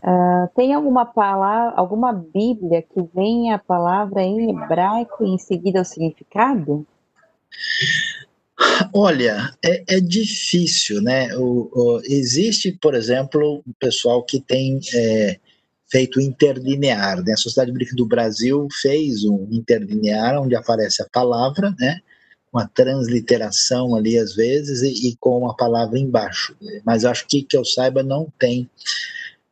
Uh, tem alguma palavra, alguma Bíblia que venha a palavra em hebraico e em seguida o significado? Olha, é, é difícil, né? O, o, existe, por exemplo, um pessoal que tem é, feito interlinear, né? A Sociedade Bíblica do Brasil fez um interlinear onde aparece a palavra, né? Com a transliteração ali às vezes e, e com a palavra embaixo. Mas acho que que eu saiba não tem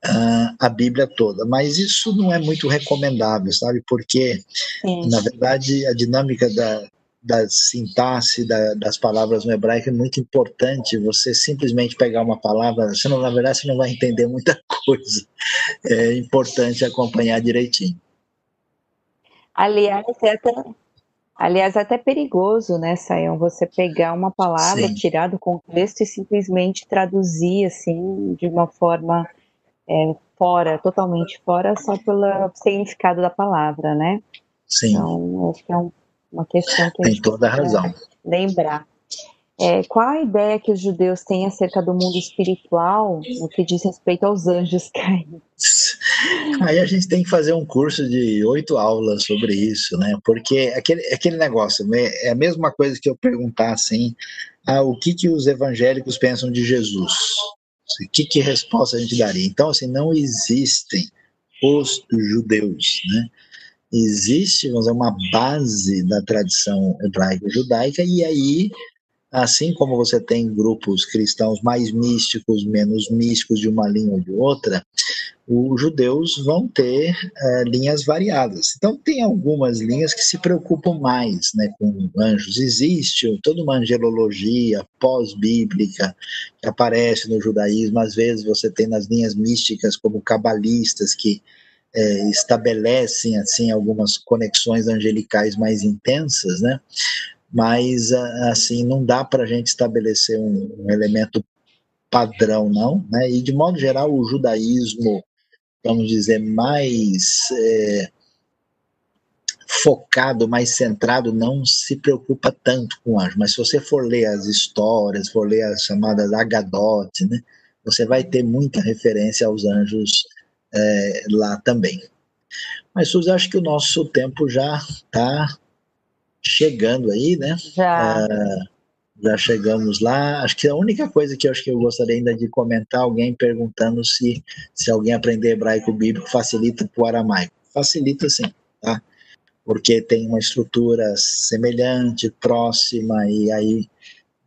Uh, a Bíblia toda. Mas isso não é muito recomendável, sabe? Porque, Sim. na verdade, a dinâmica da, da sintaxe da, das palavras no hebraico é muito importante. Você simplesmente pegar uma palavra, você não, na verdade, você não vai entender muita coisa. É importante acompanhar direitinho. Aliás, é até, aliás, é até perigoso, né, Sayão, você pegar uma palavra, Sim. tirar do contexto e simplesmente traduzir, assim, de uma forma é, fora, totalmente fora, só pelo significado da palavra, né? Sim. Então, acho que é um uma questão que Tem toda a razão. Lembrar. É, qual a ideia que os judeus têm acerca do mundo espiritual no que diz respeito aos anjos caídos? Aí a gente tem que fazer um curso de oito aulas sobre isso, né? Porque aquele, aquele negócio né? é a mesma coisa que eu perguntar assim: ah, o que, que os evangélicos pensam de Jesus? Que, que resposta a gente daria? Então, assim, não existem os judeus, né? Existe vamos dizer, uma base da tradição hebraico-judaica, e aí, assim como você tem grupos cristãos mais místicos, menos místicos de uma linha ou de outra, os judeus vão ter é, linhas variadas. Então, tem algumas linhas que se preocupam mais né, com anjos. Existe toda uma angelologia pós-bíblica que aparece no judaísmo. Às vezes, você tem nas linhas místicas, como cabalistas, que é, estabelecem assim algumas conexões angelicais mais intensas, né? Mas assim não dá para a gente estabelecer um, um, elemento padrão, não, né? E de modo geral o judaísmo, vamos dizer, mais é, focado, mais centrado, não se preocupa tanto com anjo. Mas se você for ler as histórias, for ler as chamadas Agadot, né? Você vai ter muita referência aos anjos é, lá também. Mas, Suzy, acho que o nosso tempo já está chegando aí, né? Já. É, já chegamos lá. Acho que a única coisa que eu acho que eu gostaria ainda de comentar, alguém perguntando se, se alguém aprender hebraico bíblico facilita para o aramaico. Facilita sim, tá? Porque tem uma estrutura semelhante, próxima, e aí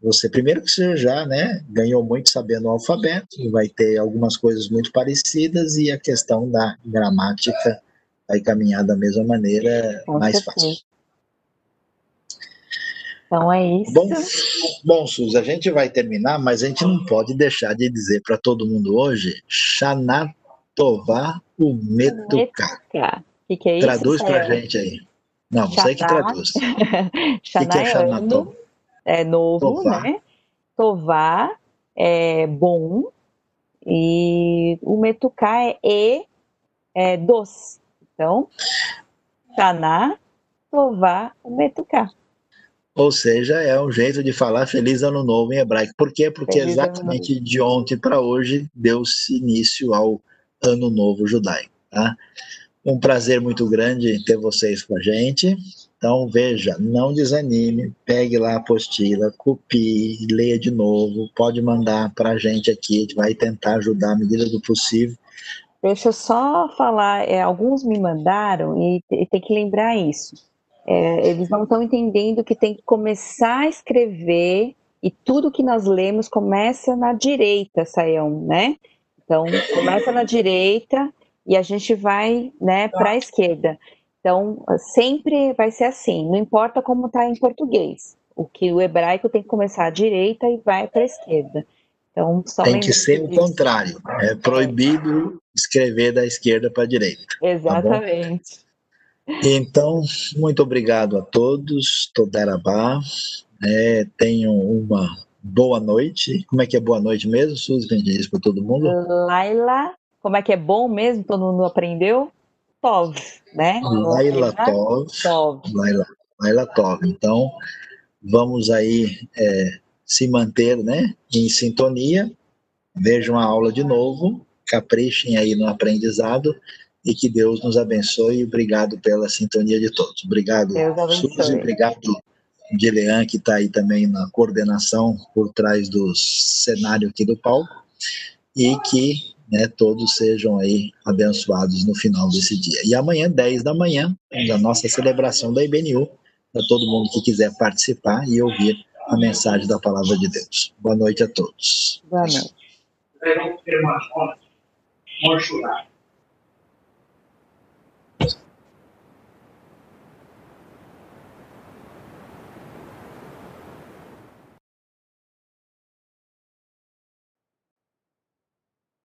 você primeiro que você já né, ganhou muito sabendo o alfabeto, vai ter algumas coisas muito parecidas e a questão da gramática vai caminhar da mesma maneira, Com mais certeza. fácil. Então é isso. Bom, bom, Suzy, a gente vai terminar, mas a gente não pode deixar de dizer para todo mundo hoje, Umetuká. O que, que é isso? Traduz para a gente aí. Não, você que traduz. O que, que é Xanatová? É novo, Tová. né? Tová é bom e o metucá é e é doce. Então, Taná, Tová, o metucá. Ou seja, é um jeito de falar feliz ano novo em hebraico. Por quê? Porque feliz exatamente de ontem para hoje deu-se início ao ano novo judaico. Tá? Um prazer muito grande ter vocês com a gente. Então, veja, não desanime, pegue lá a apostila, copie, leia de novo, pode mandar para a gente aqui, a gente vai tentar ajudar à medida do possível. Deixa eu só falar, é, alguns me mandaram e, e tem que lembrar isso. É, eles não estão entendendo que tem que começar a escrever e tudo que nós lemos começa na direita, Saião, né? Então, começa na direita e a gente vai né, para a esquerda. Então, sempre vai ser assim, não importa como está em português. O que o hebraico tem que começar à direita e vai para a esquerda. Então, tem que ser o contrário. É proibido escrever da esquerda para a direita. Tá Exatamente. Tá então, muito obrigado a todos, Todarabá. É, tenham uma boa noite. Como é que é boa noite mesmo, Suzy? Que a gente diz para todo mundo? Laila, como é que é bom mesmo? Todo mundo aprendeu? Tov, né? Laila Tov. Tov. Laila, Laila Tov. Então, vamos aí é, se manter né, em sintonia. Vejam a aula de novo, caprichem aí no aprendizado e que Deus nos abençoe. Obrigado pela sintonia de todos. Obrigado, Suzy. Obrigado, Dilean, que está aí também na coordenação por trás do cenário aqui do palco. E que né, todos sejam aí abençoados no final desse dia. E amanhã, 10 da manhã, a nossa celebração da IBNU, para todo mundo que quiser participar e ouvir a mensagem da palavra de Deus. Boa noite a todos. Boa noite.